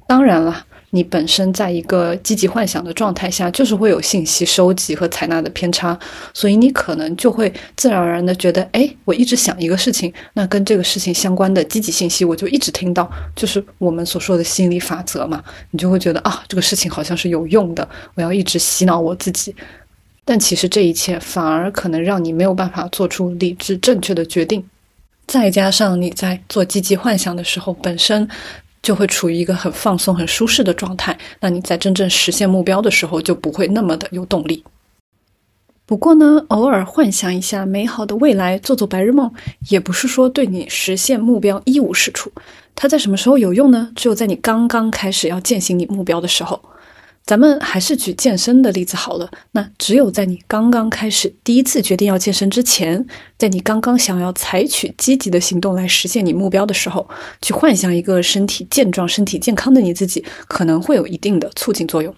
当然了。你本身在一个积极幻想的状态下，就是会有信息收集和采纳的偏差，所以你可能就会自然而然的觉得，哎，我一直想一个事情，那跟这个事情相关的积极信息我就一直听到，就是我们所说的心理法则嘛，你就会觉得啊，这个事情好像是有用的，我要一直洗脑我自己。但其实这一切反而可能让你没有办法做出理智正确的决定，再加上你在做积极幻想的时候，本身就会处于一个很放松、很舒适的状态，那你在真正实现目标的时候就不会那么的有动力。不过呢，偶尔幻想一下美好的未来，做做白日梦，也不是说对你实现目标一无是处。它在什么时候有用呢？只有在你刚刚开始要践行你目标的时候。咱们还是举健身的例子好了。那只有在你刚刚开始第一次决定要健身之前，在你刚刚想要采取积极的行动来实现你目标的时候，去幻想一个身体健壮、身体健康的你自己，可能会有一定的促进作用。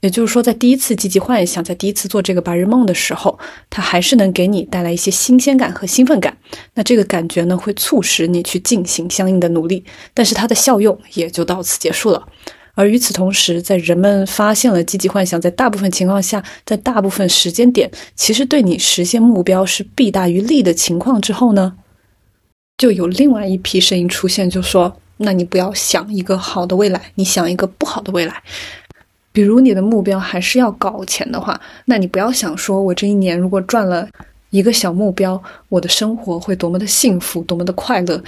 也就是说，在第一次积极幻想，在第一次做这个白日梦的时候，它还是能给你带来一些新鲜感和兴奋感。那这个感觉呢，会促使你去进行相应的努力，但是它的效用也就到此结束了。而与此同时，在人们发现了积极幻想在大部分情况下，在大部分时间点，其实对你实现目标是弊大于利的情况之后呢，就有另外一批声音出现，就说：那你不要想一个好的未来，你想一个不好的未来。比如你的目标还是要搞钱的话，那你不要想说我这一年如果赚了一个小目标，我的生活会多么的幸福，多么的快乐。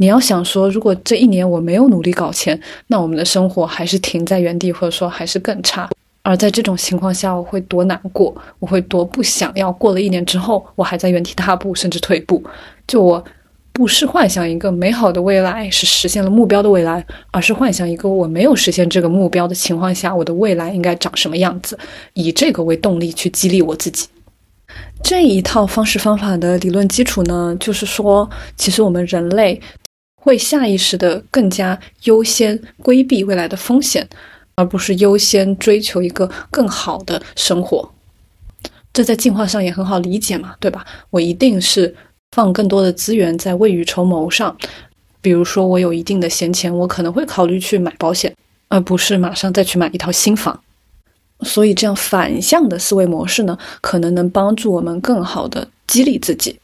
你要想说，如果这一年我没有努力搞钱，那我们的生活还是停在原地，或者说还是更差。而在这种情况下，我会多难过，我会多不想要。过了一年之后，我还在原地踏步，甚至退步。就我不是幻想一个美好的未来，是实现了目标的未来，而是幻想一个我没有实现这个目标的情况下，我的未来应该长什么样子，以这个为动力去激励我自己。这一套方式方法的理论基础呢，就是说，其实我们人类。会下意识的更加优先规避未来的风险，而不是优先追求一个更好的生活。这在进化上也很好理解嘛，对吧？我一定是放更多的资源在未雨绸缪上。比如说，我有一定的闲钱，我可能会考虑去买保险，而不是马上再去买一套新房。所以，这样反向的思维模式呢，可能能帮助我们更好的激励自己。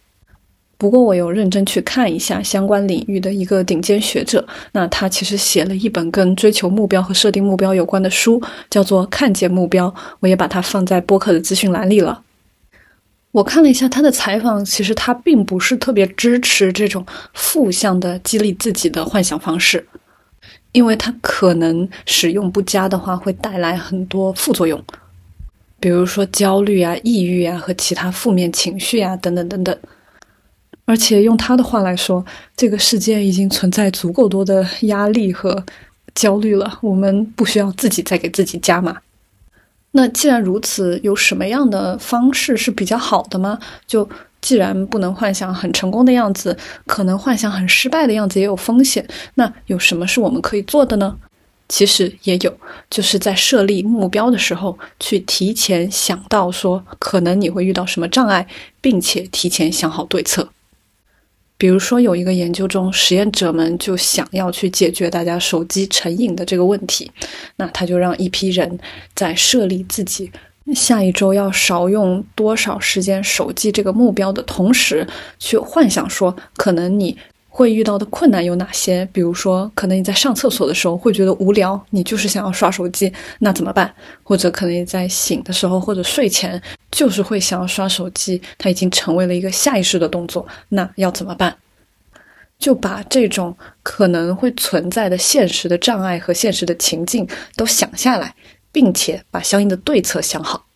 不过，我有认真去看一下相关领域的一个顶尖学者，那他其实写了一本跟追求目标和设定目标有关的书，叫做《看见目标》，我也把它放在播客的资讯栏里了。我看了一下他的采访，其实他并不是特别支持这种负向的激励自己的幻想方式，因为他可能使用不佳的话，会带来很多副作用，比如说焦虑啊、抑郁啊和其他负面情绪啊等等等等。而且用他的话来说，这个世界已经存在足够多的压力和焦虑了，我们不需要自己再给自己加码。那既然如此，有什么样的方式是比较好的吗？就既然不能幻想很成功的样子，可能幻想很失败的样子也有风险。那有什么是我们可以做的呢？其实也有，就是在设立目标的时候，去提前想到说可能你会遇到什么障碍，并且提前想好对策。比如说，有一个研究中，实验者们就想要去解决大家手机成瘾的这个问题，那他就让一批人在设立自己下一周要少用多少时间手机这个目标的同时，去幻想说，可能你。会遇到的困难有哪些？比如说，可能你在上厕所的时候会觉得无聊，你就是想要刷手机，那怎么办？或者可能你在醒的时候或者睡前就是会想要刷手机，它已经成为了一个下意识的动作，那要怎么办？就把这种可能会存在的现实的障碍和现实的情境都想下来，并且把相应的对策想好。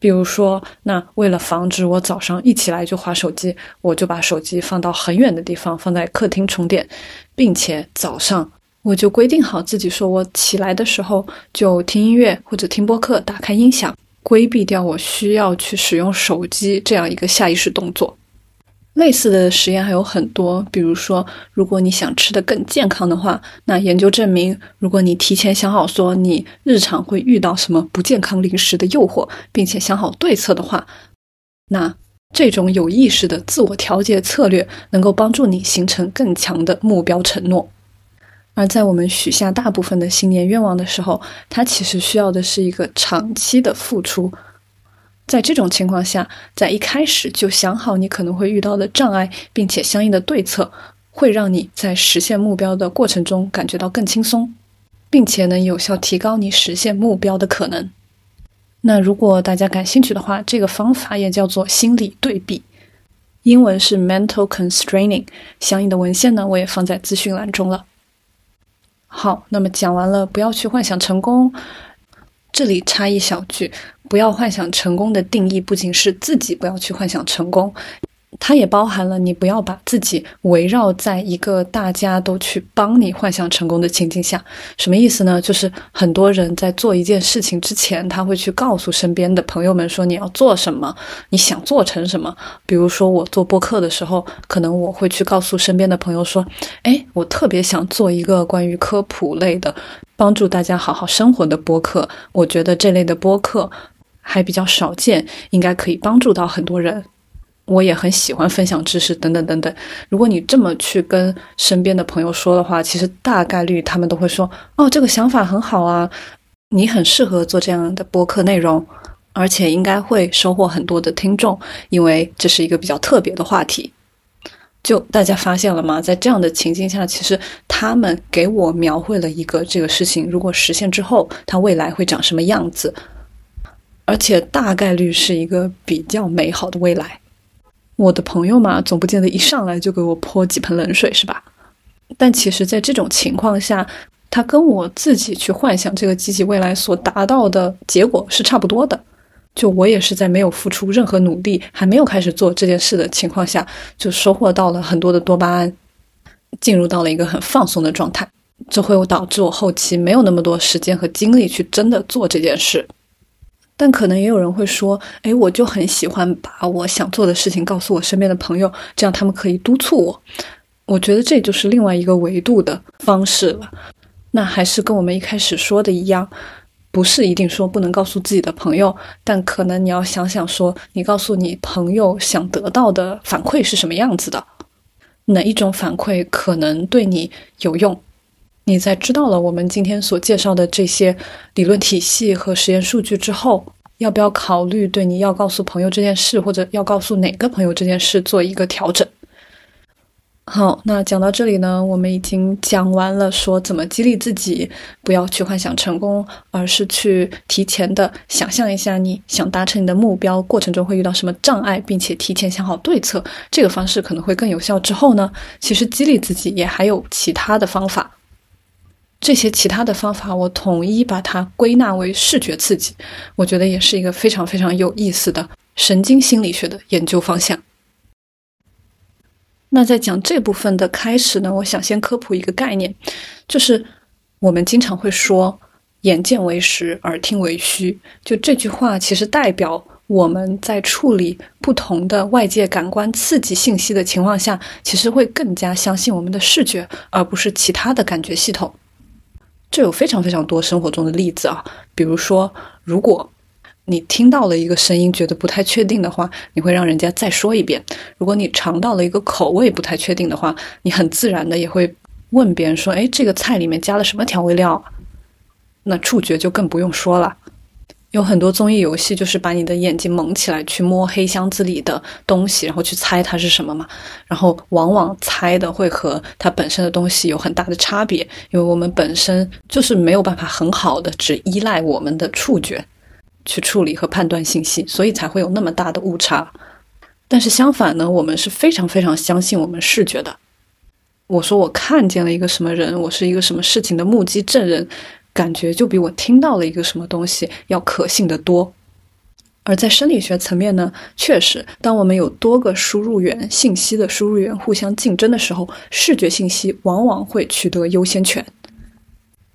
比如说，那为了防止我早上一起来就划手机，我就把手机放到很远的地方，放在客厅充电，并且早上我就规定好自己，说我起来的时候就听音乐或者听播客，打开音响，规避掉我需要去使用手机这样一个下意识动作。类似的实验还有很多，比如说，如果你想吃的更健康的话，那研究证明，如果你提前想好说你日常会遇到什么不健康零食的诱惑，并且想好对策的话，那这种有意识的自我调节策略能够帮助你形成更强的目标承诺。而在我们许下大部分的新年愿望的时候，它其实需要的是一个长期的付出。在这种情况下，在一开始就想好你可能会遇到的障碍，并且相应的对策，会让你在实现目标的过程中感觉到更轻松，并且能有效提高你实现目标的可能。那如果大家感兴趣的话，这个方法也叫做心理对比，英文是 mental constraining。相应的文献呢，我也放在资讯栏中了。好，那么讲完了，不要去幻想成功。这里插一小句，不要幻想成功的定义不仅是自己不要去幻想成功。它也包含了你不要把自己围绕在一个大家都去帮你幻想成功的情境下，什么意思呢？就是很多人在做一件事情之前，他会去告诉身边的朋友们说你要做什么，你想做成什么。比如说我做播客的时候，可能我会去告诉身边的朋友说，哎，我特别想做一个关于科普类的，帮助大家好好生活的播客。我觉得这类的播客还比较少见，应该可以帮助到很多人。我也很喜欢分享知识，等等等等。如果你这么去跟身边的朋友说的话，其实大概率他们都会说：“哦，这个想法很好啊，你很适合做这样的播客内容，而且应该会收获很多的听众，因为这是一个比较特别的话题。”就大家发现了吗？在这样的情境下，其实他们给我描绘了一个这个事情，如果实现之后，它未来会长什么样子，而且大概率是一个比较美好的未来。我的朋友嘛，总不见得一上来就给我泼几盆冷水，是吧？但其实，在这种情况下，他跟我自己去幻想这个积极未来所达到的结果是差不多的。就我也是在没有付出任何努力，还没有开始做这件事的情况下，就收获到了很多的多巴胺，进入到了一个很放松的状态，这会导致我后期没有那么多时间和精力去真的做这件事。但可能也有人会说：“哎，我就很喜欢把我想做的事情告诉我身边的朋友，这样他们可以督促我。”我觉得这就是另外一个维度的方式了。那还是跟我们一开始说的一样，不是一定说不能告诉自己的朋友，但可能你要想想说，你告诉你朋友想得到的反馈是什么样子的，哪一种反馈可能对你有用？你在知道了我们今天所介绍的这些理论体系和实验数据之后，要不要考虑对你要告诉朋友这件事，或者要告诉哪个朋友这件事做一个调整？好，那讲到这里呢，我们已经讲完了说怎么激励自己，不要去幻想成功，而是去提前的想象一下你想达成你的目标过程中会遇到什么障碍，并且提前想好对策，这个方式可能会更有效。之后呢，其实激励自己也还有其他的方法。这些其他的方法，我统一把它归纳为视觉刺激，我觉得也是一个非常非常有意思的神经心理学的研究方向。那在讲这部分的开始呢，我想先科普一个概念，就是我们经常会说“眼见为实，耳听为虚”，就这句话其实代表我们在处理不同的外界感官刺激信息的情况下，其实会更加相信我们的视觉，而不是其他的感觉系统。这有非常非常多生活中的例子啊，比如说，如果你听到了一个声音，觉得不太确定的话，你会让人家再说一遍；如果你尝到了一个口味不太确定的话，你很自然的也会问别人说：“哎，这个菜里面加了什么调味料？”那触觉就更不用说了。有很多综艺游戏，就是把你的眼睛蒙起来，去摸黑箱子里的东西，然后去猜它是什么嘛。然后往往猜的会和它本身的东西有很大的差别，因为我们本身就是没有办法很好的只依赖我们的触觉去处理和判断信息，所以才会有那么大的误差。但是相反呢，我们是非常非常相信我们视觉的。我说我看见了一个什么人，我是一个什么事情的目击证人。感觉就比我听到了一个什么东西要可信的多，而在生理学层面呢，确实，当我们有多个输入源信息的输入源互相竞争的时候，视觉信息往往会取得优先权。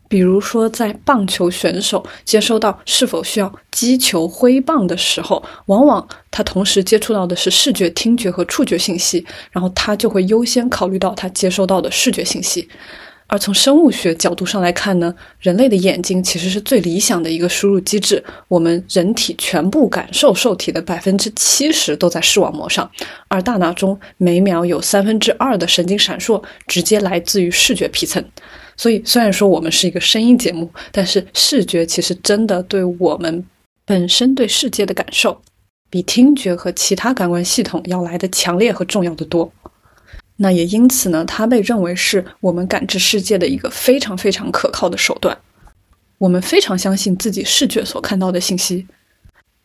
比如说，在棒球选手接收到是否需要击球挥棒的时候，往往他同时接触到的是视觉、听觉和触觉信息，然后他就会优先考虑到他接收到的视觉信息。而从生物学角度上来看呢，人类的眼睛其实是最理想的一个输入机制。我们人体全部感受受体的百分之七十都在视网膜上，而大脑中每秒有三分之二的神经闪烁直接来自于视觉皮层。所以，虽然说我们是一个声音节目，但是视觉其实真的对我们本身对世界的感受，比听觉和其他感官系统要来的强烈和重要的多。那也因此呢，它被认为是我们感知世界的一个非常非常可靠的手段。我们非常相信自己视觉所看到的信息。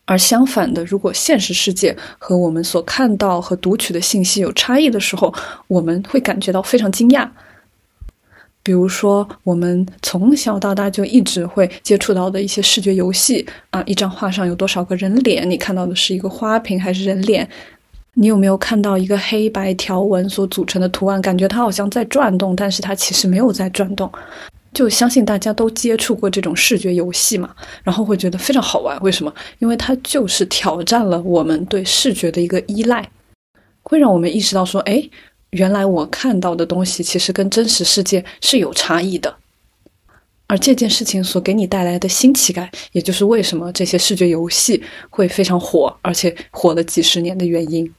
而相反的，如果现实世界和我们所看到和读取的信息有差异的时候，我们会感觉到非常惊讶。比如说，我们从小到大就一直会接触到的一些视觉游戏啊，一张画上有多少个人脸？你看到的是一个花瓶还是人脸？你有没有看到一个黑白条纹所组成的图案？感觉它好像在转动，但是它其实没有在转动。就相信大家都接触过这种视觉游戏嘛，然后会觉得非常好玩。为什么？因为它就是挑战了我们对视觉的一个依赖，会让我们意识到说，哎。原来我看到的东西其实跟真实世界是有差异的，而这件事情所给你带来的新奇感，也就是为什么这些视觉游戏会非常火，而且火了几十年的原因。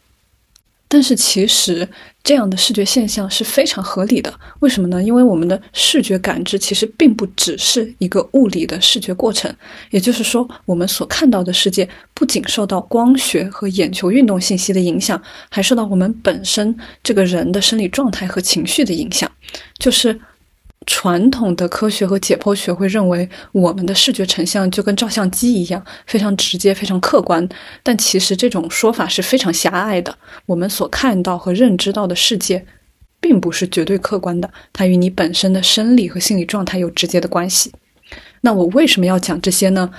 但是其实这样的视觉现象是非常合理的，为什么呢？因为我们的视觉感知其实并不只是一个物理的视觉过程，也就是说，我们所看到的世界不仅受到光学和眼球运动信息的影响，还受到我们本身这个人的生理状态和情绪的影响，就是。传统的科学和解剖学会认为，我们的视觉成像就跟照相机一样，非常直接、非常客观。但其实这种说法是非常狭隘的。我们所看到和认知到的世界，并不是绝对客观的，它与你本身的生理和心理状态有直接的关系。那我为什么要讲这些呢？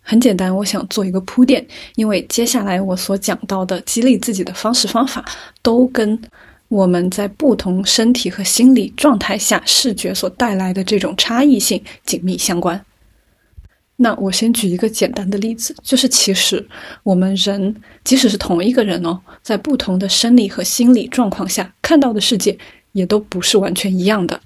很简单，我想做一个铺垫，因为接下来我所讲到的激励自己的方式方法，都跟。我们在不同身体和心理状态下，视觉所带来的这种差异性紧密相关。那我先举一个简单的例子，就是其实我们人，即使是同一个人哦，在不同的生理和心理状况下看到的世界，也都不是完全一样的。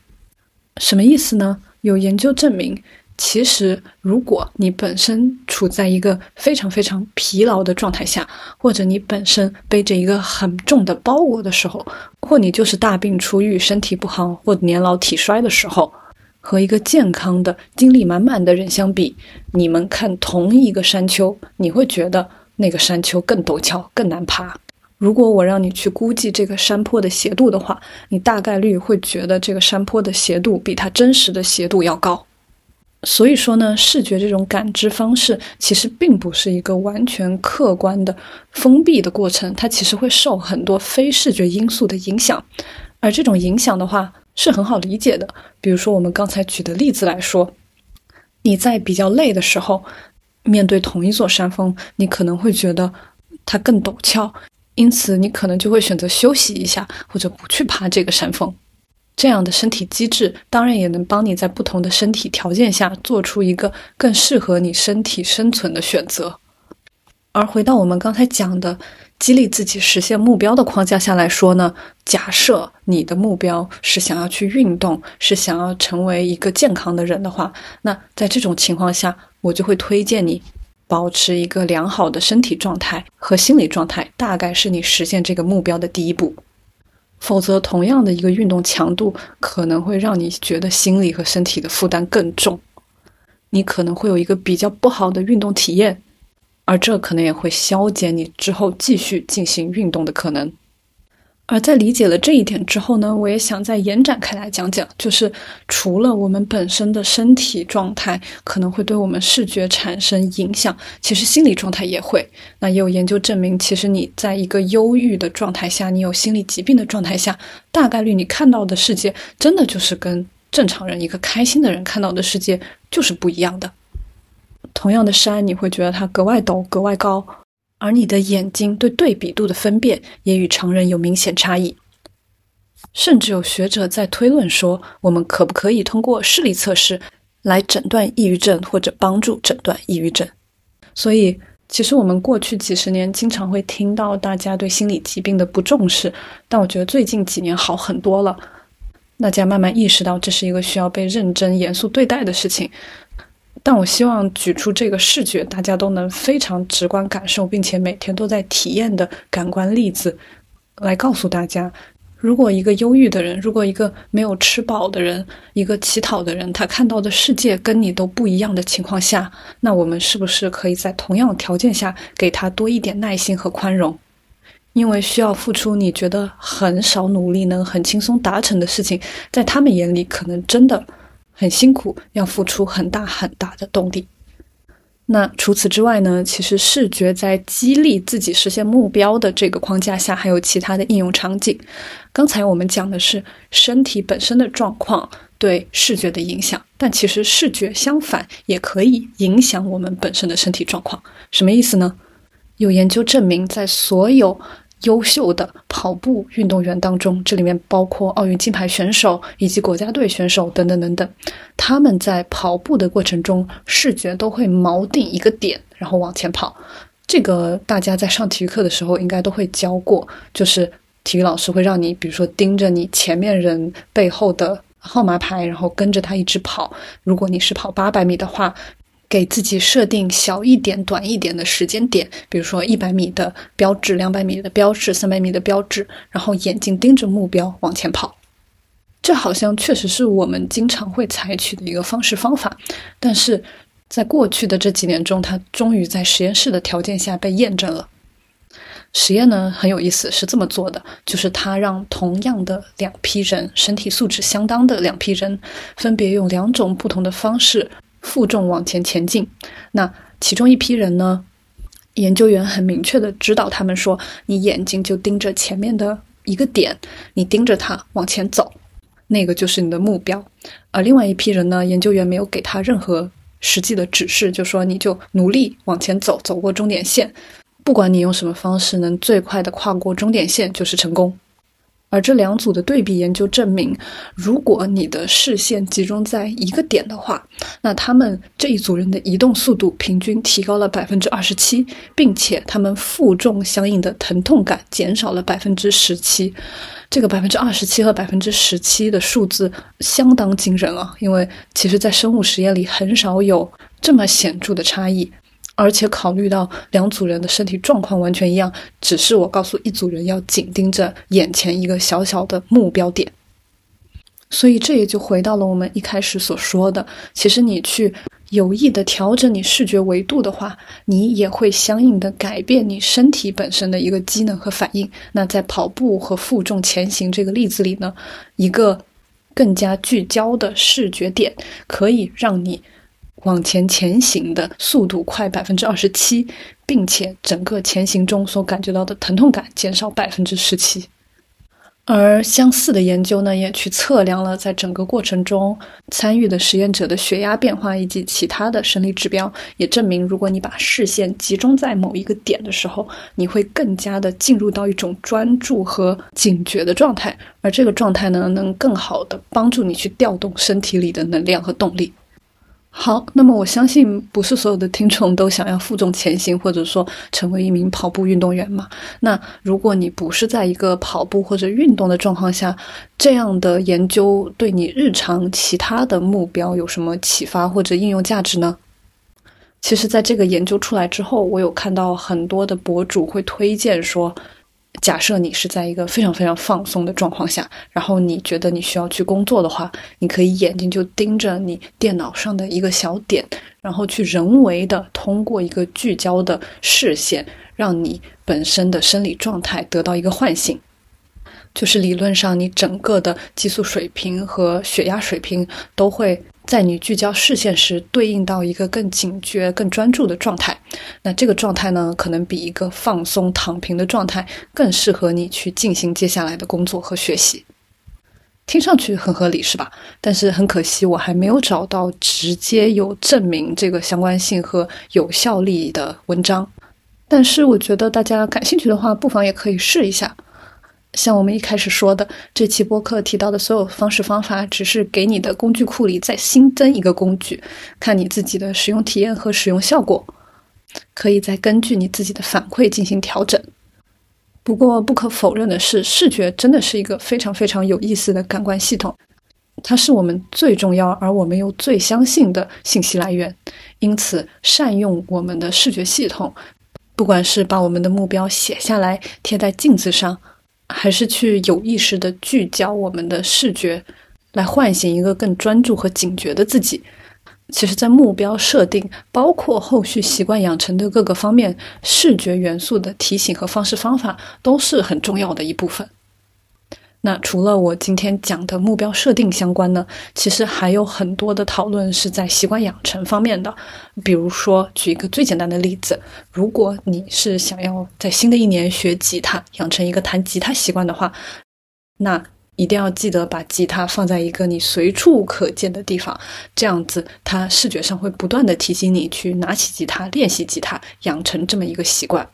什么意思呢？有研究证明。其实，如果你本身处在一个非常非常疲劳的状态下，或者你本身背着一个很重的包裹的时候，或你就是大病初愈、身体不好或年老体衰的时候，和一个健康的、精力满满的人相比，你们看同一个山丘，你会觉得那个山丘更陡峭、更难爬。如果我让你去估计这个山坡的斜度的话，你大概率会觉得这个山坡的斜度比它真实的斜度要高。所以说呢，视觉这种感知方式其实并不是一个完全客观的封闭的过程，它其实会受很多非视觉因素的影响。而这种影响的话是很好理解的，比如说我们刚才举的例子来说，你在比较累的时候，面对同一座山峰，你可能会觉得它更陡峭，因此你可能就会选择休息一下，或者不去爬这个山峰。这样的身体机制当然也能帮你在不同的身体条件下做出一个更适合你身体生存的选择。而回到我们刚才讲的激励自己实现目标的框架下来说呢，假设你的目标是想要去运动，是想要成为一个健康的人的话，那在这种情况下，我就会推荐你保持一个良好的身体状态和心理状态，大概是你实现这个目标的第一步。否则，同样的一个运动强度可能会让你觉得心理和身体的负担更重，你可能会有一个比较不好的运动体验，而这可能也会消减你之后继续进行运动的可能。而在理解了这一点之后呢，我也想再延展开来讲讲，就是除了我们本身的身体状态可能会对我们视觉产生影响，其实心理状态也会。那也有研究证明，其实你在一个忧郁的状态下，你有心理疾病的状态下，大概率你看到的世界真的就是跟正常人一个开心的人看到的世界就是不一样的。同样的山，你会觉得它格外陡、格外高。而你的眼睛对对比度的分辨也与常人有明显差异，甚至有学者在推论说，我们可不可以通过视力测试来诊断抑郁症或者帮助诊断抑郁症？所以，其实我们过去几十年经常会听到大家对心理疾病的不重视，但我觉得最近几年好很多了，大家慢慢意识到这是一个需要被认真严肃对待的事情。但我希望举出这个视觉，大家都能非常直观感受，并且每天都在体验的感官例子，来告诉大家，如果一个忧郁的人，如果一个没有吃饱的人，一个乞讨的人，他看到的世界跟你都不一样的情况下，那我们是不是可以在同样条件下给他多一点耐心和宽容？因为需要付出你觉得很少努力能很轻松达成的事情，在他们眼里可能真的很辛苦，要付出很大很大的动力。那除此之外呢？其实视觉在激励自己实现目标的这个框架下，还有其他的应用场景。刚才我们讲的是身体本身的状况对视觉的影响，但其实视觉相反也可以影响我们本身的身体状况。什么意思呢？有研究证明，在所有优秀的跑步运动员当中，这里面包括奥运金牌选手以及国家队选手等等等等，他们在跑步的过程中，视觉都会锚定一个点，然后往前跑。这个大家在上体育课的时候应该都会教过，就是体育老师会让你，比如说盯着你前面人背后的号码牌，然后跟着他一直跑。如果你是跑八百米的话。给自己设定小一点、短一点的时间点，比如说一百米的标志、两百米的标志、三百米的标志，然后眼睛盯着目标往前跑。这好像确实是我们经常会采取的一个方式方法，但是在过去的这几年中，它终于在实验室的条件下被验证了。实验呢很有意思，是这么做的：就是他让同样的两批人，身体素质相当的两批人，分别用两种不同的方式。负重往前前进，那其中一批人呢？研究员很明确的指导他们说：“你眼睛就盯着前面的一个点，你盯着它往前走，那个就是你的目标。”而另外一批人呢？研究员没有给他任何实际的指示，就说你就努力往前走，走过终点线，不管你用什么方式能最快的跨过终点线，就是成功。而这两组的对比研究证明，如果你的视线集中在一个点的话，那他们这一组人的移动速度平均提高了百分之二十七，并且他们负重相应的疼痛感减少了百分之十七。这个百分之二十七和百分之十七的数字相当惊人啊！因为其实，在生物实验里很少有这么显著的差异。而且考虑到两组人的身体状况完全一样，只是我告诉一组人要紧盯着眼前一个小小的目标点，所以这也就回到了我们一开始所说的，其实你去有意的调整你视觉维度的话，你也会相应的改变你身体本身的一个机能和反应。那在跑步和负重前行这个例子里呢，一个更加聚焦的视觉点可以让你。往前前行的速度快百分之二十七，并且整个前行中所感觉到的疼痛感减少百分之十七。而相似的研究呢，也去测量了在整个过程中参与的实验者的血压变化以及其他的生理指标，也证明，如果你把视线集中在某一个点的时候，你会更加的进入到一种专注和警觉的状态，而这个状态呢，能更好的帮助你去调动身体里的能量和动力。好，那么我相信不是所有的听众都想要负重前行，或者说成为一名跑步运动员嘛？那如果你不是在一个跑步或者运动的状况下，这样的研究对你日常其他的目标有什么启发或者应用价值呢？其实，在这个研究出来之后，我有看到很多的博主会推荐说。假设你是在一个非常非常放松的状况下，然后你觉得你需要去工作的话，你可以眼睛就盯着你电脑上的一个小点，然后去人为的通过一个聚焦的视线，让你本身的生理状态得到一个唤醒。就是理论上，你整个的激素水平和血压水平都会。在你聚焦视线时，对应到一个更警觉、更专注的状态。那这个状态呢，可能比一个放松躺平的状态更适合你去进行接下来的工作和学习。听上去很合理，是吧？但是很可惜，我还没有找到直接有证明这个相关性和有效力的文章。但是我觉得大家感兴趣的话，不妨也可以试一下。像我们一开始说的，这期播客提到的所有方式方法，只是给你的工具库里再新增一个工具，看你自己的使用体验和使用效果，可以再根据你自己的反馈进行调整。不过不可否认的是，视觉真的是一个非常非常有意思的感官系统，它是我们最重要而我们又最相信的信息来源。因此，善用我们的视觉系统，不管是把我们的目标写下来贴在镜子上。还是去有意识的聚焦我们的视觉，来唤醒一个更专注和警觉的自己。其实，在目标设定，包括后续习惯养成的各个方面，视觉元素的提醒和方式方法都是很重要的一部分。那除了我今天讲的目标设定相关呢，其实还有很多的讨论是在习惯养成方面的。比如说，举一个最简单的例子，如果你是想要在新的一年学吉他，养成一个弹吉他习惯的话，那。一定要记得把吉他放在一个你随处可见的地方，这样子它视觉上会不断的提醒你去拿起吉他练习吉他，养成这么一个习惯。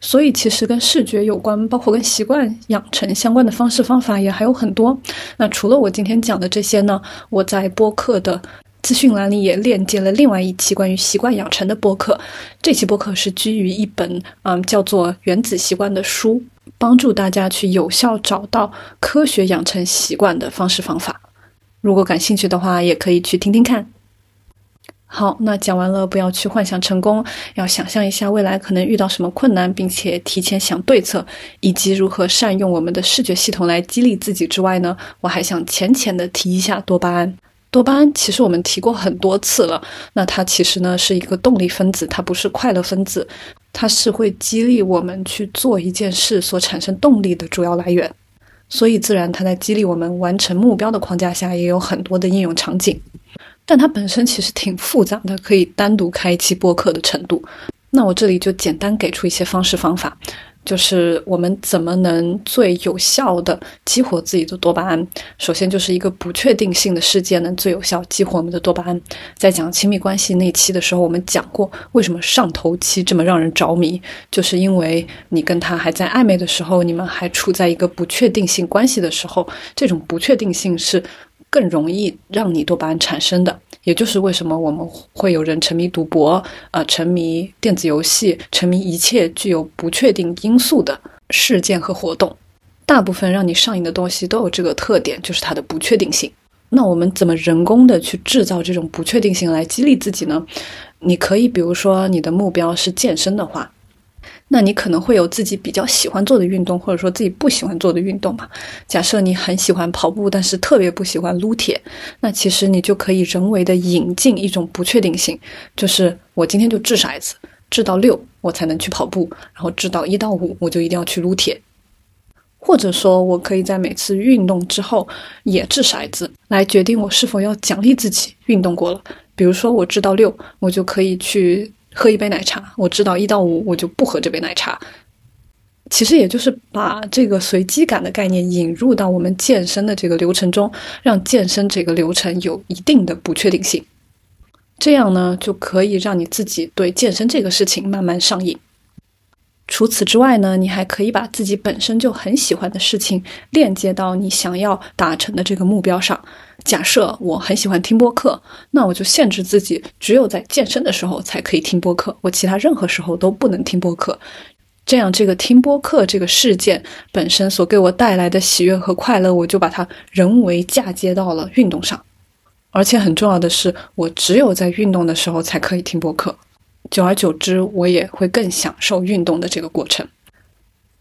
所以其实跟视觉有关，包括跟习惯养成相关的方式方法也还有很多。那除了我今天讲的这些呢，我在播客的资讯栏里也链接了另外一期关于习惯养成的播客。这期播客是基于一本嗯叫做《原子习惯》的书。帮助大家去有效找到科学养成习惯的方式方法。如果感兴趣的话，也可以去听听看。好，那讲完了，不要去幻想成功，要想象一下未来可能遇到什么困难，并且提前想对策，以及如何善用我们的视觉系统来激励自己之外呢？我还想浅浅的提一下多巴胺。多巴胺其实我们提过很多次了，那它其实呢是一个动力分子，它不是快乐分子。它是会激励我们去做一件事所产生动力的主要来源，所以自然它在激励我们完成目标的框架下也有很多的应用场景，但它本身其实挺复杂的，可以单独开一期播客的程度。那我这里就简单给出一些方式方法。就是我们怎么能最有效的激活自己的多巴胺？首先就是一个不确定性的事件能最有效激活我们的多巴胺。在讲亲密关系那期的时候，我们讲过为什么上头期这么让人着迷，就是因为你跟他还在暧昧的时候，你们还处在一个不确定性关系的时候，这种不确定性是更容易让你多巴胺产生的。也就是为什么我们会有人沉迷赌博，呃，沉迷电子游戏，沉迷一切具有不确定因素的事件和活动。大部分让你上瘾的东西都有这个特点，就是它的不确定性。那我们怎么人工的去制造这种不确定性来激励自己呢？你可以，比如说你的目标是健身的话。那你可能会有自己比较喜欢做的运动，或者说自己不喜欢做的运动嘛？假设你很喜欢跑步，但是特别不喜欢撸铁，那其实你就可以人为的引进一种不确定性，就是我今天就掷骰子，掷到六我才能去跑步，然后掷到一到五我就一定要去撸铁，或者说我可以在每次运动之后也掷骰子，来决定我是否要奖励自己运动过了。比如说我掷到六，我就可以去。喝一杯奶茶，我知道一到五我就不喝这杯奶茶。其实也就是把这个随机感的概念引入到我们健身的这个流程中，让健身这个流程有一定的不确定性。这样呢，就可以让你自己对健身这个事情慢慢上瘾。除此之外呢，你还可以把自己本身就很喜欢的事情链接到你想要达成的这个目标上。假设我很喜欢听播客，那我就限制自己，只有在健身的时候才可以听播客，我其他任何时候都不能听播客。这样，这个听播客这个事件本身所给我带来的喜悦和快乐，我就把它人为嫁接到了运动上。而且很重要的是，我只有在运动的时候才可以听播客。久而久之，我也会更享受运动的这个过程。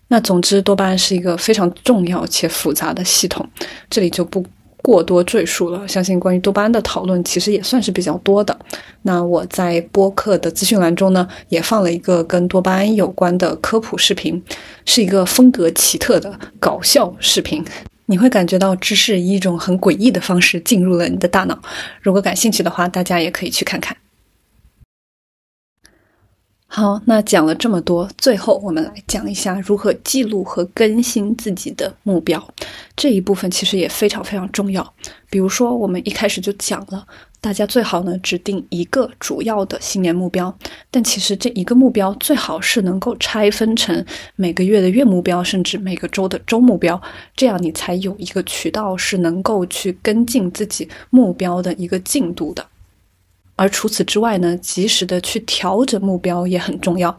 那总之，多巴胺是一个非常重要且复杂的系统，这里就不。过多赘述了，相信关于多巴胺的讨论其实也算是比较多的。那我在播客的资讯栏中呢，也放了一个跟多巴胺有关的科普视频，是一个风格奇特的搞笑视频。你会感觉到知识以一种很诡异的方式进入了你的大脑。如果感兴趣的话，大家也可以去看看。好，那讲了这么多，最后我们来讲一下如何记录和更新自己的目标。这一部分其实也非常非常重要。比如说，我们一开始就讲了，大家最好呢指定一个主要的新年目标，但其实这一个目标最好是能够拆分成每个月的月目标，甚至每个周的周目标，这样你才有一个渠道是能够去跟进自己目标的一个进度的。而除此之外呢，及时的去调整目标也很重要。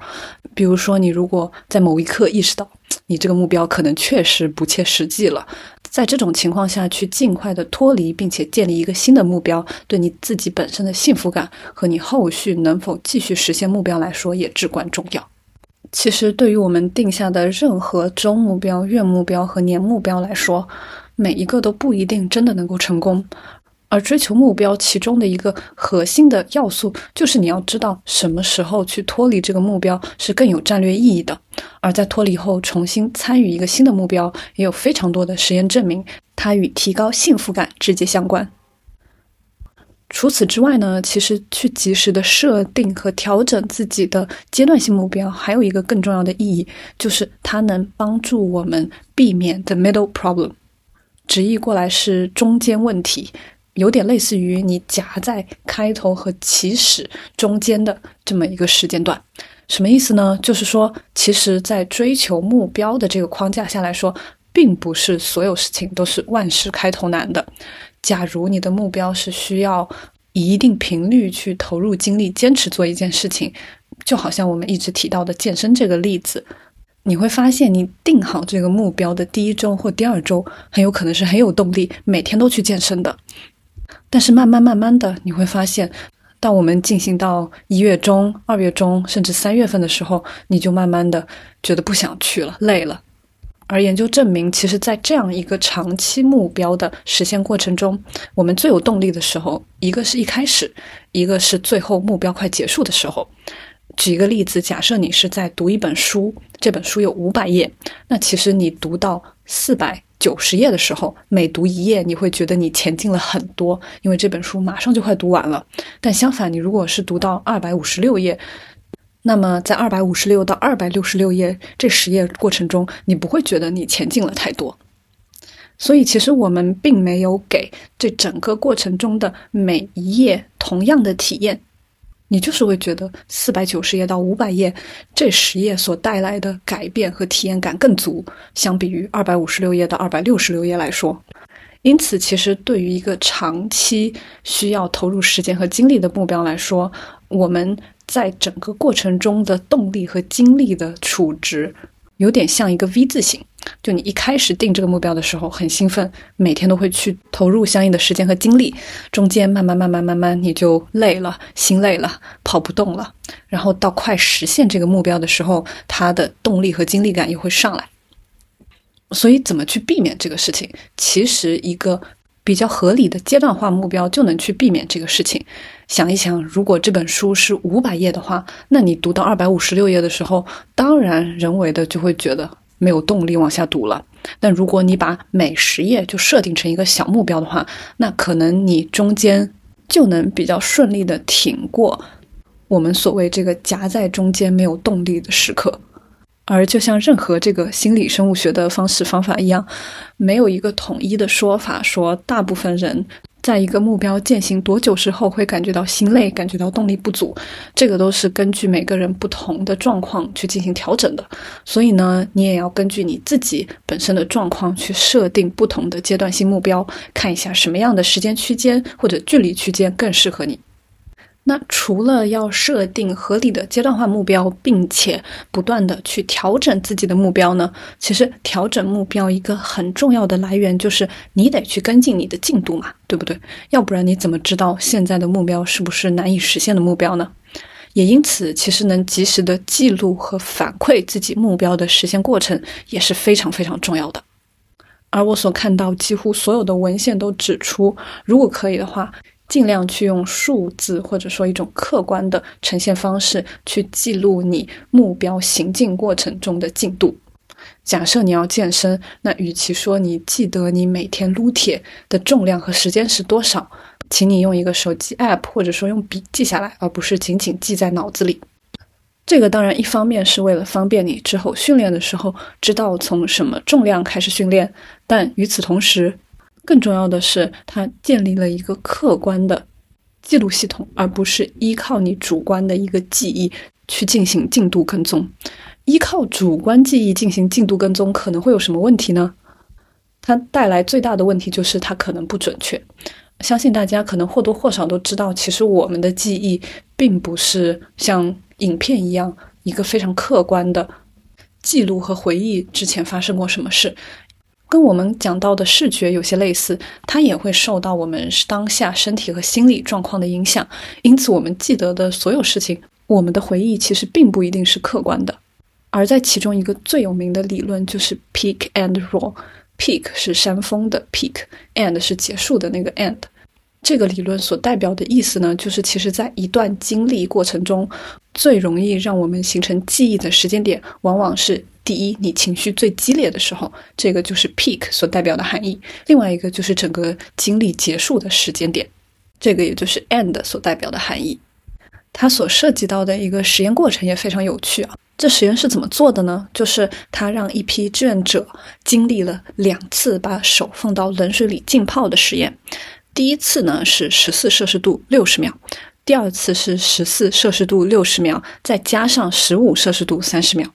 比如说，你如果在某一刻意识到你这个目标可能确实不切实际了，在这种情况下去尽快的脱离，并且建立一个新的目标，对你自己本身的幸福感和你后续能否继续实现目标来说也至关重要。其实，对于我们定下的任何周目标、月目标和年目标来说，每一个都不一定真的能够成功。而追求目标，其中的一个核心的要素，就是你要知道什么时候去脱离这个目标是更有战略意义的。而在脱离后重新参与一个新的目标，也有非常多的实验证明，它与提高幸福感直接相关。除此之外呢，其实去及时的设定和调整自己的阶段性目标，还有一个更重要的意义，就是它能帮助我们避免 the middle problem，直译过来是中间问题，有点类似于你夹在开头和起始中间的这么一个时间段。什么意思呢？就是说，其实，在追求目标的这个框架下来说，并不是所有事情都是万事开头难的。假如你的目标是需要一定频率去投入精力、坚持做一件事情，就好像我们一直提到的健身这个例子，你会发现，你定好这个目标的第一周或第二周，很有可能是很有动力，每天都去健身的。但是慢慢慢慢的，你会发现，当我们进行到一月中、二月中，甚至三月份的时候，你就慢慢的觉得不想去了，累了。而研究证明，其实，在这样一个长期目标的实现过程中，我们最有动力的时候，一个是一开始，一个是最后目标快结束的时候。举一个例子，假设你是在读一本书，这本书有五百页，那其实你读到四百九十页的时候，每读一页，你会觉得你前进了很多，因为这本书马上就快读完了。但相反，你如果是读到二百五十六页，那么，在二百五十六到二百六十六页这十页过程中，你不会觉得你前进了太多。所以，其实我们并没有给这整个过程中的每一页同样的体验。你就是会觉得四百九十页到五百页这十页所带来的改变和体验感更足，相比于二百五十六页到二百六十六页来说。因此，其实对于一个长期需要投入时间和精力的目标来说，我们。在整个过程中的动力和精力的储值，有点像一个 V 字形。就你一开始定这个目标的时候很兴奋，每天都会去投入相应的时间和精力。中间慢慢慢慢慢慢你就累了，心累了，跑不动了。然后到快实现这个目标的时候，它的动力和精力感又会上来。所以怎么去避免这个事情？其实一个。比较合理的阶段化目标就能去避免这个事情。想一想，如果这本书是五百页的话，那你读到二百五十六页的时候，当然人为的就会觉得没有动力往下读了。但如果你把每十页就设定成一个小目标的话，那可能你中间就能比较顺利的挺过我们所谓这个夹在中间没有动力的时刻。而就像任何这个心理生物学的方式方法一样，没有一个统一的说法，说大部分人在一个目标践行多久之后会感觉到心累，感觉到动力不足，这个都是根据每个人不同的状况去进行调整的。所以呢，你也要根据你自己本身的状况去设定不同的阶段性目标，看一下什么样的时间区间或者距离区间更适合你。那除了要设定合理的阶段化目标，并且不断的去调整自己的目标呢？其实调整目标一个很重要的来源就是你得去跟进你的进度嘛，对不对？要不然你怎么知道现在的目标是不是难以实现的目标呢？也因此，其实能及时的记录和反馈自己目标的实现过程也是非常非常重要的。而我所看到几乎所有的文献都指出，如果可以的话。尽量去用数字或者说一种客观的呈现方式去记录你目标行进过程中的进度。假设你要健身，那与其说你记得你每天撸铁的重量和时间是多少，请你用一个手机 app 或者说用笔记下来，而不是仅仅记在脑子里。这个当然一方面是为了方便你之后训练的时候知道从什么重量开始训练，但与此同时。更重要的是，它建立了一个客观的记录系统，而不是依靠你主观的一个记忆去进行进度跟踪。依靠主观记忆进行进度跟踪，可能会有什么问题呢？它带来最大的问题就是它可能不准确。相信大家可能或多或少都知道，其实我们的记忆并不是像影片一样一个非常客观的记录和回忆之前发生过什么事。跟我们讲到的视觉有些类似，它也会受到我们当下身体和心理状况的影响。因此，我们记得的所有事情，我们的回忆其实并不一定是客观的。而在其中一个最有名的理论就是 peak and roll。peak 是山峰的 peak，and 是结束的那个 end。这个理论所代表的意思呢，就是其实在一段经历过程中，最容易让我们形成记忆的时间点，往往是第一，你情绪最激烈的时候，这个就是 peak 所代表的含义；另外一个就是整个经历结束的时间点，这个也就是 end 所代表的含义。它所涉及到的一个实验过程也非常有趣啊。这实验是怎么做的呢？就是他让一批志愿者经历了两次把手放到冷水里浸泡的实验。第一次呢是十四摄氏度六十秒，第二次是十四摄氏度六十秒，再加上十五摄氏度三十秒。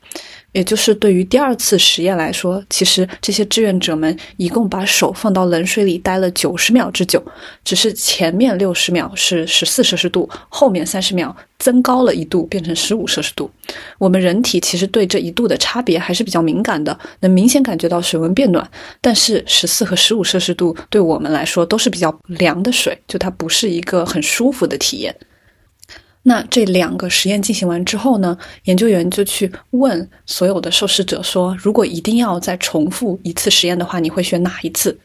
也就是对于第二次实验来说，其实这些志愿者们一共把手放到冷水里待了九十秒之久，只是前面六十秒是十四摄氏度，后面三十秒增高了一度，变成十五摄氏度。我们人体其实对这一度的差别还是比较敏感的，能明显感觉到水温变暖。但是十四和十五摄氏度对我们来说都是比较凉的水，就它不是一个很舒服的体验。那这两个实验进行完之后呢，研究员就去问所有的受试者说：“如果一定要再重复一次实验的话，你会选哪一次？”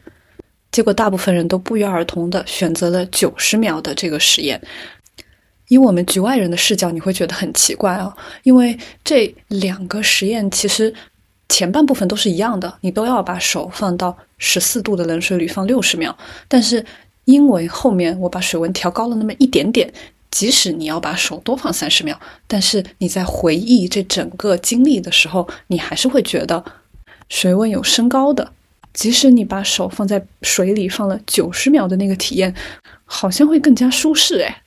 结果大部分人都不约而同的选择了九十秒的这个实验。以我们局外人的视角，你会觉得很奇怪啊，因为这两个实验其实前半部分都是一样的，你都要把手放到十四度的冷水里放六十秒，但是因为后面我把水温调高了那么一点点。即使你要把手多放三十秒，但是你在回忆这整个经历的时候，你还是会觉得水温有升高的。即使你把手放在水里放了九十秒的那个体验，好像会更加舒适。哎，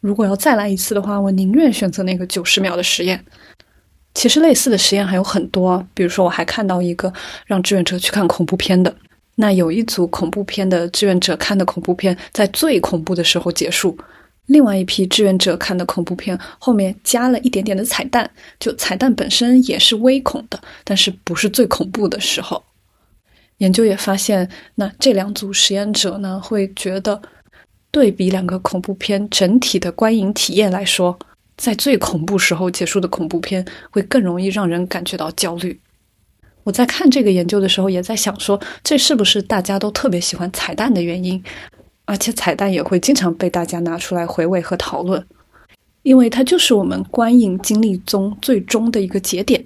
如果要再来一次的话，我宁愿选择那个九十秒的实验。其实类似的实验还有很多，比如说我还看到一个让志愿者去看恐怖片的，那有一组恐怖片的志愿者看的恐怖片在最恐怖的时候结束。另外一批志愿者看的恐怖片后面加了一点点的彩蛋，就彩蛋本身也是微恐的，但是不是最恐怖的时候。研究也发现，那这两组实验者呢，会觉得对比两个恐怖片整体的观影体验来说，在最恐怖时候结束的恐怖片会更容易让人感觉到焦虑。我在看这个研究的时候，也在想说，这是不是大家都特别喜欢彩蛋的原因？而且彩蛋也会经常被大家拿出来回味和讨论，因为它就是我们观影经历中最终的一个节点。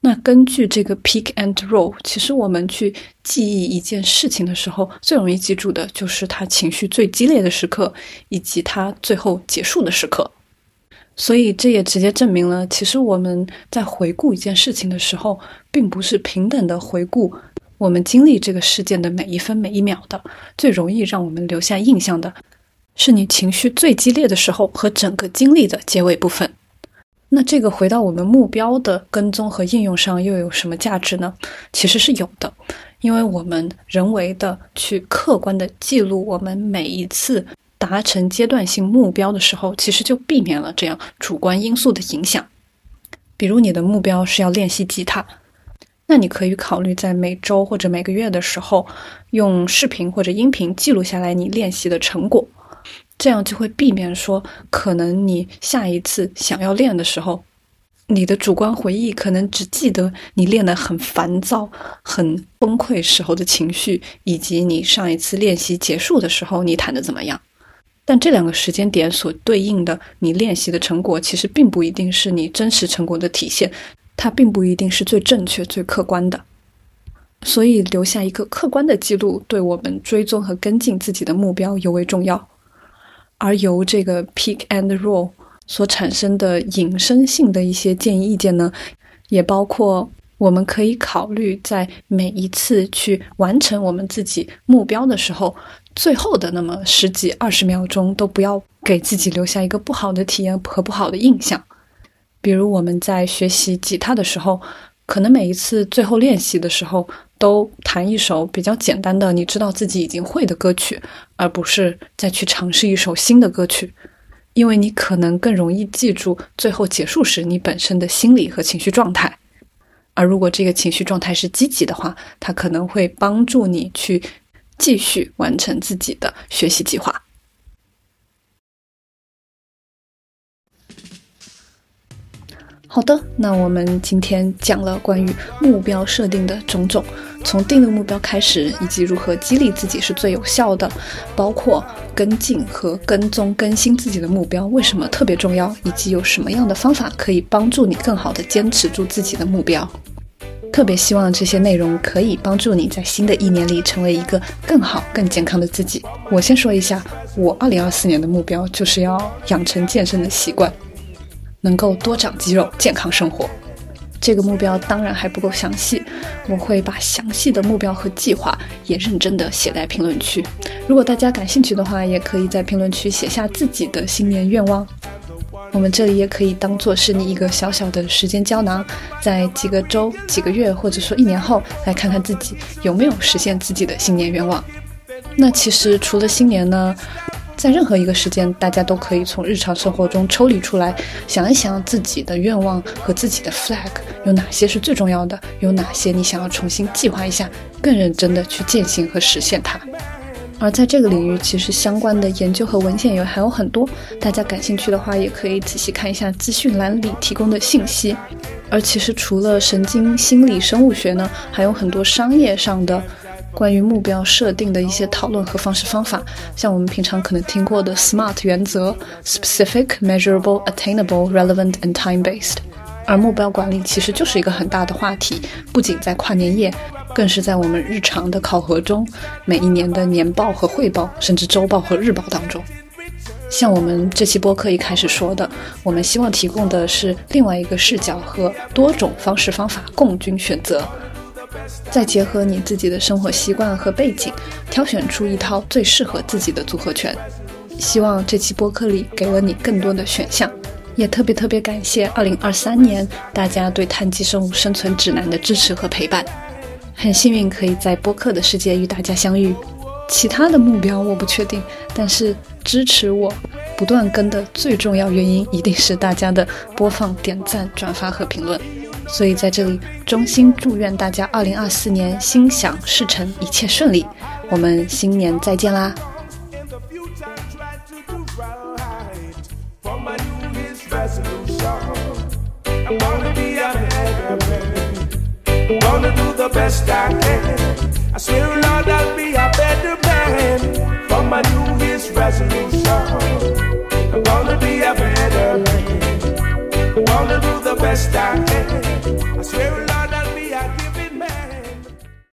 那根据这个 peak and roll，其实我们去记忆一件事情的时候，最容易记住的就是他情绪最激烈的时刻，以及他最后结束的时刻。所以这也直接证明了，其实我们在回顾一件事情的时候，并不是平等的回顾。我们经历这个事件的每一分每一秒的，最容易让我们留下印象的，是你情绪最激烈的时候和整个经历的结尾部分。那这个回到我们目标的跟踪和应用上又有什么价值呢？其实是有的，因为我们人为的去客观的记录我们每一次达成阶段性目标的时候，其实就避免了这样主观因素的影响。比如你的目标是要练习吉他。那你可以考虑在每周或者每个月的时候，用视频或者音频记录下来你练习的成果，这样就会避免说，可能你下一次想要练的时候，你的主观回忆可能只记得你练得很烦躁、很崩溃时候的情绪，以及你上一次练习结束的时候你弹的怎么样。但这两个时间点所对应的你练习的成果，其实并不一定是你真实成果的体现。它并不一定是最正确、最客观的，所以留下一个客观的记录，对我们追踪和跟进自己的目标尤为重要。而由这个 peak and roll 所产生的引申性的一些建议意见呢，也包括我们可以考虑在每一次去完成我们自己目标的时候，最后的那么十几二十秒钟都不要给自己留下一个不好的体验和不好的印象。比如我们在学习吉他的时候，可能每一次最后练习的时候都弹一首比较简单的，你知道自己已经会的歌曲，而不是再去尝试一首新的歌曲，因为你可能更容易记住最后结束时你本身的心理和情绪状态。而如果这个情绪状态是积极的话，它可能会帮助你去继续完成自己的学习计划。好的，那我们今天讲了关于目标设定的种种，从定的目标开始，以及如何激励自己是最有效的，包括跟进和跟踪更新自己的目标为什么特别重要，以及有什么样的方法可以帮助你更好的坚持住自己的目标。特别希望这些内容可以帮助你在新的一年里成为一个更好、更健康的自己。我先说一下，我二零二四年的目标就是要养成健身的习惯。能够多长肌肉，健康生活，这个目标当然还不够详细，我会把详细的目标和计划也认真的写在评论区。如果大家感兴趣的话，也可以在评论区写下自己的新年愿望。我们这里也可以当做是你一个小小的时间胶囊，在几个周、几个月或者说一年后，来看看自己有没有实现自己的新年愿望。那其实除了新年呢？在任何一个时间，大家都可以从日常生活中抽离出来，想一想自己的愿望和自己的 flag 有哪些是最重要的，有哪些你想要重新计划一下，更认真的去践行和实现它。而在这个领域，其实相关的研究和文献也还有很多，大家感兴趣的话，也可以仔细看一下资讯栏里提供的信息。而其实除了神经心理生物学呢，还有很多商业上的。关于目标设定的一些讨论和方式方法，像我们平常可能听过的 SMART 原则：Specific, Measurable, Attainable, Relevant and Time-based。而目标管理其实就是一个很大的话题，不仅在跨年夜，更是在我们日常的考核中，每一年的年报和汇报，甚至周报和日报当中。像我们这期播客一开始说的，我们希望提供的是另外一个视角和多种方式方法共均选择。再结合你自己的生活习惯和背景，挑选出一套最适合自己的组合拳。希望这期播客里给了你更多的选项，也特别特别感谢2023年大家对《碳基生物生存指南》的支持和陪伴。很幸运可以在播客的世界与大家相遇。其他的目标我不确定，但是支持我不断更的最重要原因，一定是大家的播放、点赞、转发和评论。所以在这里，衷心祝愿大家二零二四年心想事成，一切顺利。我们新年再见啦！Gonna do the best I can. I swear